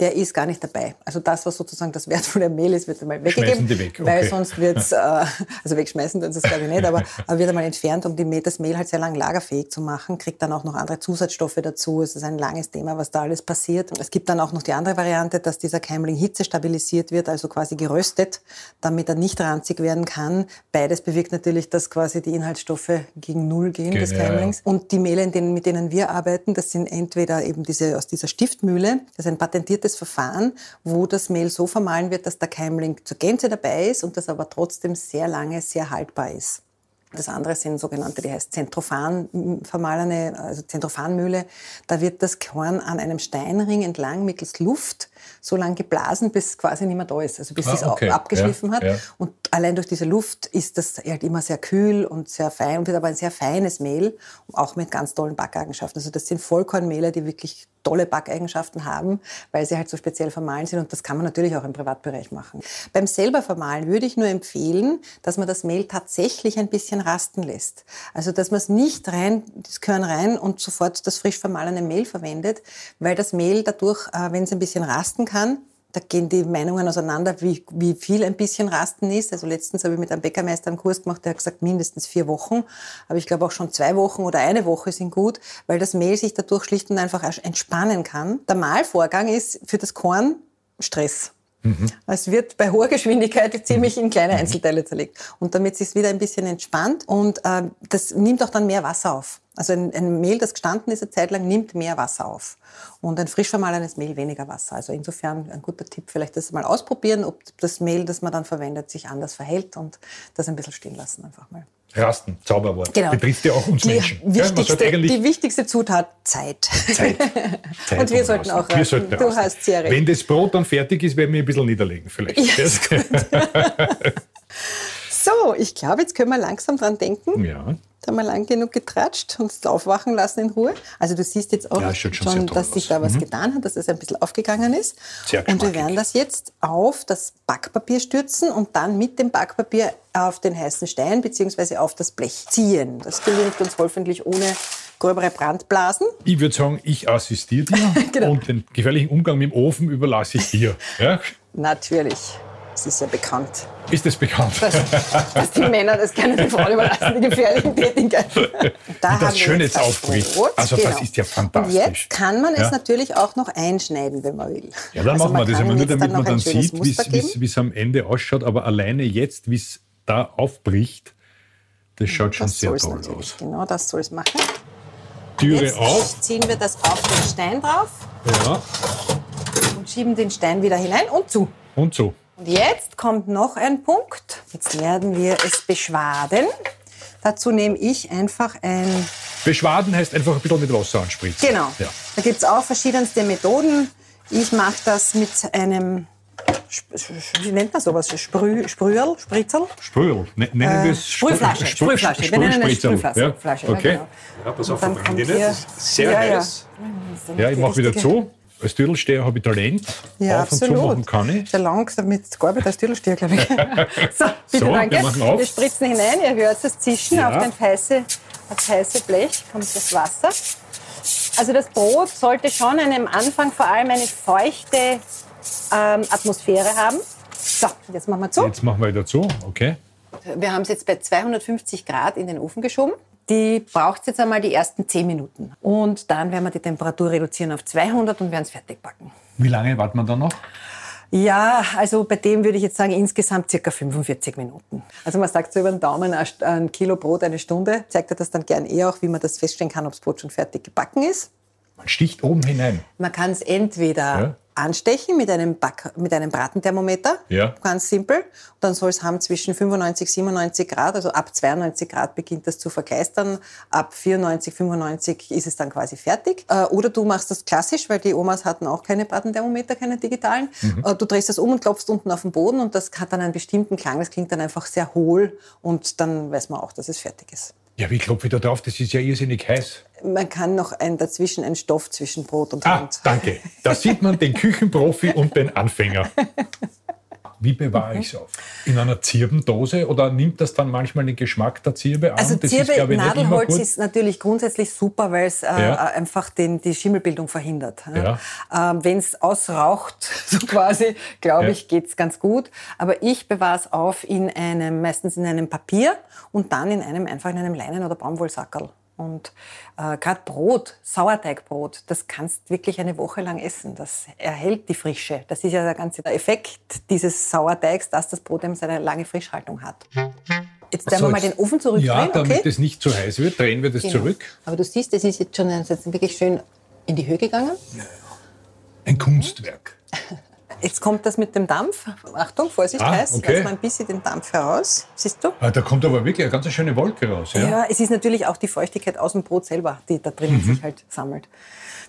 Der ist gar nicht dabei. Also das, was sozusagen das wertvolle Mehl ist, wird einmal weggegeben. Weg, Weil okay. sonst wird's, äh, also wegschmeißen tun sie es glaube ich nicht, aber, aber wird einmal entfernt, um die, das Mehl halt sehr lang lagerfähig zu machen, kriegt dann auch noch andere Zusatzstoffe dazu. Es ist ein langes Thema, was da alles passiert. Es gibt dann auch noch die andere Variante, dass dieser Keimling Hitze stabilisiert wird, also quasi geröstet, damit er nicht ranzig werden kann. Beides bewirkt natürlich, dass quasi die Inhaltsstoffe gegen Null gehen des ja, ja. Keimlings. Und die Mehle, mit denen wir arbeiten, das sind entweder eben diese aus dieser Stiftmühle, das ist ein patentiertes Verfahren, wo das Mehl so vermahlen wird, dass der Keimling zur Gänze dabei ist und das aber trotzdem sehr lange sehr haltbar ist. Das andere sind sogenannte, die heißt Zentrofan vermahlene, also Zentrofanmühle. Da wird das Korn an einem Steinring entlang mittels Luft so lang geblasen, bis es quasi nicht mehr da ist, also bis Ah, es okay. abgeschliffen Ja, hat. ja. Und allein durch diese Luft ist das halt immer sehr kühl und sehr fein und wird aber ein sehr feines Mehl, auch mit ganz tollen Backeigenschaften. Also das sind Vollkornmehle, die wirklich tolle Backeigenschaften haben, weil sie halt so speziell vermahlen sind und das kann man natürlich auch im Privatbereich machen. Beim selber vermahlen würde ich nur empfehlen, dass man das Mehl tatsächlich ein bisschen rasten lässt. Also dass man es nicht rein, das Körn rein und sofort das frisch vermahlene Mehl verwendet, weil das Mehl dadurch, äh, wenn es ein bisschen rasten kann, da gehen die Meinungen auseinander, wie, wie viel ein bisschen Rasten ist. Also letztens habe ich mit einem Bäckermeister einen Kurs gemacht, der hat gesagt, mindestens vier Wochen. Aber ich glaube auch schon zwei Wochen oder eine Woche sind gut, weil das Mehl sich dadurch schlicht und einfach entspannen kann. Der Mahlvorgang ist für das Korn Stress. Es wird bei hoher Geschwindigkeit ziemlich in kleine Einzelteile zerlegt. Und damit sich wieder ein bisschen entspannt und äh, das nimmt auch dann mehr Wasser auf. Also ein, ein, Mehl, das gestanden ist eine Zeit lang, nimmt mehr Wasser auf. Und ein frisch vermahlenes Mehl weniger Wasser. Also insofern ein guter Tipp, vielleicht das mal ausprobieren, ob das Mehl, das man dann verwendet, sich anders verhält und das ein bisschen stehen lassen einfach mal. Rasten, Zauberwort. Genau. Betrifft ja auch uns die Menschen. Wichtigste, ja, die wichtigste Zutat, Zeit. Zeit. Zeit und wir sollten auch rasten. Wir sollten du rasten. hast sehr recht. Wenn das Brot dann fertig ist, werden wir ein bisschen niederlegen vielleicht. Ja, so, ich glaube, jetzt können wir langsam dran denken. Ja. Da wir lang genug getratscht und es aufwachen lassen in Ruhe. Also du siehst jetzt auch ja, schon, schon dass sich da was mhm. getan hat, dass es ein bisschen aufgegangen ist. Sehr und wir werden das jetzt auf das Backpapier stürzen und dann mit dem Backpapier auf den heißen Stein bzw. auf das Blech ziehen. Das gelingt uns hoffentlich ohne gröbere Brandblasen. Ich würde sagen, ich assistiere dir genau. und den gefährlichen Umgang mit dem Ofen überlasse ich dir. Ja? Natürlich. Das ist ja bekannt. Ist es bekannt? Dass, dass die Männer das gerne den Frauen überlassen, die gefährlichen Tätigkeiten. Da das schön jetzt aufbricht. Also genau. das ist ja fantastisch. Und jetzt kann man ja? es natürlich auch noch einschneiden, wenn man will. Ja, dann also machen wir das aber nur, damit man dann sieht, wie es am Ende ausschaut. Aber alleine jetzt, wie es da aufbricht, das schaut schon das sehr toll aus. Genau, das soll es machen. Türe jetzt auf. ziehen wir das auf den Stein drauf. Ja. Und schieben den Stein wieder hinein und zu. Und zu. Und jetzt kommt noch ein Punkt. Jetzt werden wir es beschwaden. Dazu nehme ich einfach ein... Beschwaden heißt einfach ein bisschen mit Wasser anspritzen. Genau. Ja. Da gibt es auch verschiedenste Methoden. Ich mache das mit einem wie nennt man sowas? Sprüh, Sprüherl? Spritzel? Sprüherl. Ne, nennen wir es Sprühflasche. Sprühflasche. Wir nennen es Sprühflasche. Okay. Ja, genau. ja, pass auf, sehr ja, heiß. Ja, ja ich mache wieder zu. Als Türlsteher habe ich Talent. Ja, Auf absolut. und zu machen kann ich. Sehr langsam mit gearbeitet als Türlsteher, glaube ich. so, bitte so, danke. Wir, wir, spritzen hinein, ihr hört das Zischen ja. auf, den heiße, das heiße Blech kommt das Wasser. Also das Brot sollte schon am Anfang vor allem eine feuchte ähm, Atmosphäre haben. So, jetzt machen wir zu. Jetzt machen wir wieder zu, okay. Wir haben es jetzt bei 250 Grad in den Ofen geschoben. Die braucht jetzt einmal die ersten 10 Minuten. Und dann werden wir die Temperatur reduzieren auf 200 und werden es fertig backen. Wie lange wartet man dann noch? Ja, also bei dem würde ich jetzt sagen, insgesamt circa 45 Minuten. Also man sagt so über den Daumen, ein Kilo Brot eine Stunde. Zeigt er das dann gern eh auch, wie man das feststellen kann, ob das Brot schon fertig gebacken ist. Man sticht oben hinein. Man kann es entweder ja anstechen mit einem, Back, mit einem Bratenthermometer. Ja. Ganz simpel. Und dann soll es haben zwischen 95, 97 Grad, also ab 92 Grad beginnt das zu verkleistern. Ab 94, 95 ist es dann quasi fertig. Äh, oder du machst das klassisch, weil die Omas hatten auch keine Bratenthermometer, keine digitalen. Mhm. Äh, du drehst das um und klopfst unten auf den Boden und das hat dann einen bestimmten Klang. Das klingt dann einfach sehr hohl und dann weiß man auch, dass es fertig ist. Ja, wie klopfe ich da drauf? Das ist ja irrsinnig heiß. Man kann noch ein, dazwischen einen Stoff zwischen Brot und ah, Hand. Danke. Da sieht man den Küchenprofi und den Anfänger. Wie bewahre ich es auf? In einer Zirbendose oder nimmt das dann manchmal den Geschmack der Zirbe an? Also Zirbe, ist, ich, Nadelholz ist natürlich grundsätzlich super, weil es äh, ja. einfach den, die Schimmelbildung verhindert. Ja. Ähm, Wenn es ausraucht, so quasi, glaube ja. ich, geht es ganz gut. Aber ich bewahre es auf in einem, meistens in einem Papier und dann in einem, einfach in einem Leinen- oder Baumwollsackerl. Und äh, gerade Brot, Sauerteigbrot, das kannst wirklich eine Woche lang essen. Das erhält die Frische. Das ist ja der ganze Effekt dieses Sauerteigs, dass das Brot eben seine lange Frischhaltung hat. Jetzt drehen so, wir mal den Ofen zurückdrehen. Ja, damit okay? es nicht zu heiß wird, drehen wir das genau. zurück. Aber du siehst, es ist jetzt schon ist jetzt wirklich schön in die Höhe gegangen. Ja, Ein Kunstwerk. Jetzt kommt das mit dem Dampf. Achtung, Vorsicht, ah, heiß. Okay. Lass mal ein bisschen den Dampf heraus. Siehst du? Ah, da kommt aber wirklich eine ganz schöne Wolke raus. Ja? ja, es ist natürlich auch die Feuchtigkeit aus dem Brot selber, die da drinnen mhm. sich halt sammelt.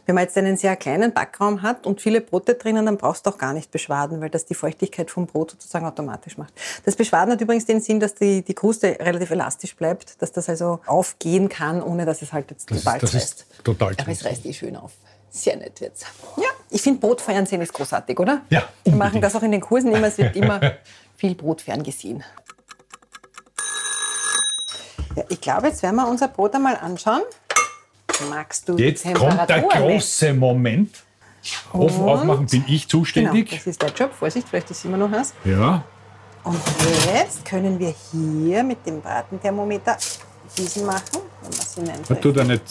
Wenn man jetzt einen sehr kleinen Backraum hat und viele Brote drinnen, dann brauchst du auch gar nicht beschwaden, weil das die Feuchtigkeit vom Brot sozusagen automatisch macht. Das Beschwaden hat übrigens den Sinn, dass die, die Kruste relativ elastisch bleibt, dass das also aufgehen kann, ohne dass es halt jetzt das total ist, das reißt. Ist total Aber es reißt eh schön auf. Sehr nett jetzt. Ja, ich finde Brotfernsehen ist großartig, oder? Ja. Unbedingt. Wir machen das auch in den Kursen immer. Es wird immer viel Brot ferngesehen. Ja, ich glaube, jetzt werden wir unser Brot einmal anschauen. Magst du Jetzt kommt der große Moment. Ofen aufmachen bin ich zuständig. Genau, das ist der Job. Vorsicht, vielleicht ist immer noch was. Ja. Und jetzt können wir hier mit dem Bratenthermometer diesen machen. Wenn man tut er nicht.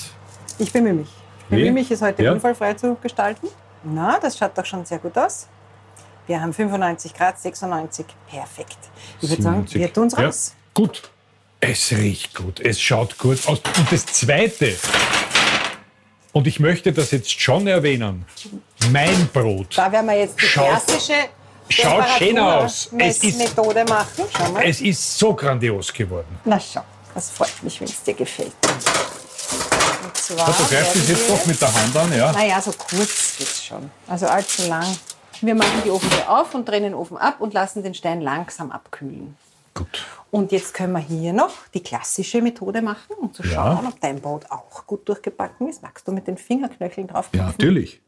Ich bemühe mich. Bemühe mich, es heute ja. unfallfrei zu gestalten. Na, das schaut doch schon sehr gut aus. Wir haben 95 Grad, 96. Perfekt. Ich würde sagen, wir tun es raus. Gut. Es riecht gut, es schaut gut aus. Und das Zweite, und ich möchte das jetzt schon erwähnen, mein Brot. Da werden wir jetzt die Schaut- klassische schaut schön aus. Es ist- Methode machen. Es ist so grandios geworden. Na schau, das freut mich, wenn es dir gefällt. Und zwar Du greifst es werden jetzt doch mit der Hand an, ja? Naja, so kurz geht's schon. Also allzu lang. Wir machen die Ofentür auf und drehen den Ofen ab und lassen den Stein langsam abkühlen. Gut. Und jetzt können wir hier noch die klassische Methode machen, um zu Ja. schauen, ob dein Brot auch gut durchgebacken ist. Magst du mit den Fingerknöcheln drauf Ja, natürlich.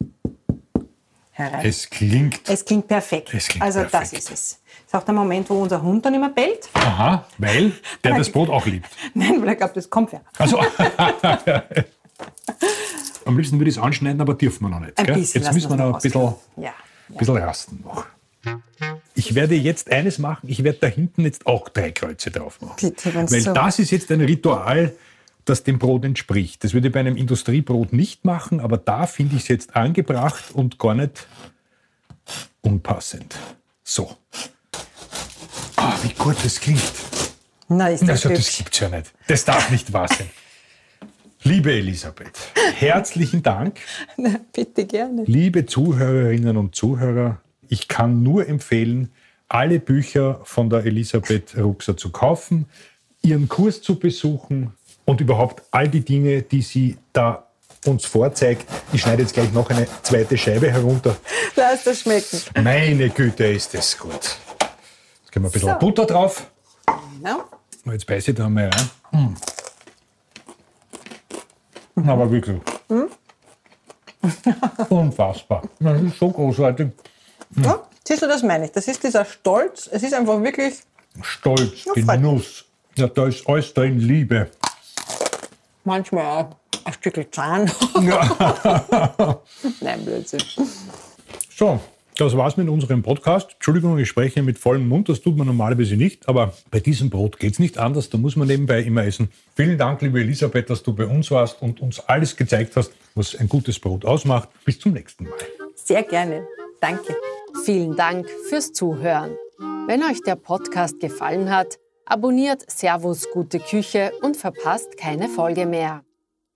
Herein? Es klingt. Es klingt perfekt. Es klingt also perfekt. das ist es. Das ist auch der Moment, wo unser Hund dann immer bellt. Aha, weil der das Brot auch liebt. Nein, weil er glaubt, das kommt wer. Also, am liebsten würde ich es anschneiden, aber dürfen wir noch nicht. Ein bisschen Jetzt müssen wir noch ein bisschen. Ja. ein bisschen rasten noch. Ich werde jetzt eines machen, ich werde da hinten jetzt auch drei Kreuze drauf machen. Bitte, Weil so- das ist jetzt ein Ritual, das dem Brot entspricht. Das würde ich bei einem Industriebrot nicht machen, aber da finde ich es jetzt angebracht und gar nicht unpassend. So. Ah, wie gut das klingt. Na, ist das Also, das hübsch. gibt's ja nicht. Das darf nicht wahr sein. Liebe Elisabeth, herzlichen Dank. Na, bitte gerne. Liebe Zuhörerinnen und Zuhörer, ich kann nur empfehlen, alle Bücher von der Elisabeth Ruxer zu kaufen, ihren Kurs zu besuchen und überhaupt all die Dinge, die sie da uns vorzeigt. Ich schneide jetzt gleich noch eine zweite Scheibe herunter. Lass das schmecken. Meine Güte, ist das gut. Jetzt geben wir ein bisschen So. Butter drauf. Genau. Jetzt beiße ich da mal rein. Mm. Aber wirklich. Unfassbar. Das ist so großartig. Ja, siehst du, das meine ich. Das ist dieser Stolz. Es ist einfach wirklich Stolz, Genuss. Ja, da ist alles drin, Liebe. Manchmal auch ein Stück Zahn. Nein, Blödsinn. So, das war's mit unserem Podcast. Entschuldigung, ich spreche mit vollem Mund, das tut man normalerweise nicht, aber bei diesem Brot geht's nicht anders, da muss man nebenbei immer essen. Vielen Dank, liebe Elisabeth, dass du bei uns warst und uns alles gezeigt hast, was ein gutes Brot ausmacht. Bis zum nächsten Mal. Sehr gerne. Danke. Vielen Dank fürs Zuhören. Wenn euch der Podcast gefallen hat, abonniert Servus Gute Küche und verpasst keine Folge mehr.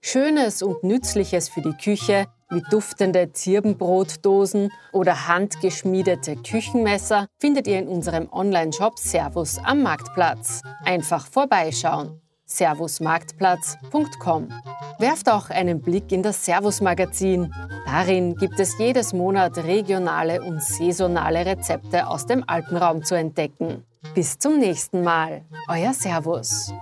Schönes und Nützliches für die Küche wie duftende Zirbenbrotdosen oder handgeschmiedete Küchenmesser findet ihr in unserem Online-Shop Servus am Marktplatz. Einfach vorbeischauen. servusmarktplatz.com. Werft auch einen Blick in das Servus-Magazin. Darin gibt es jedes Monat regionale und saisonale Rezepte aus dem Alpenraum zu entdecken. Bis zum nächsten Mal, euer Servus.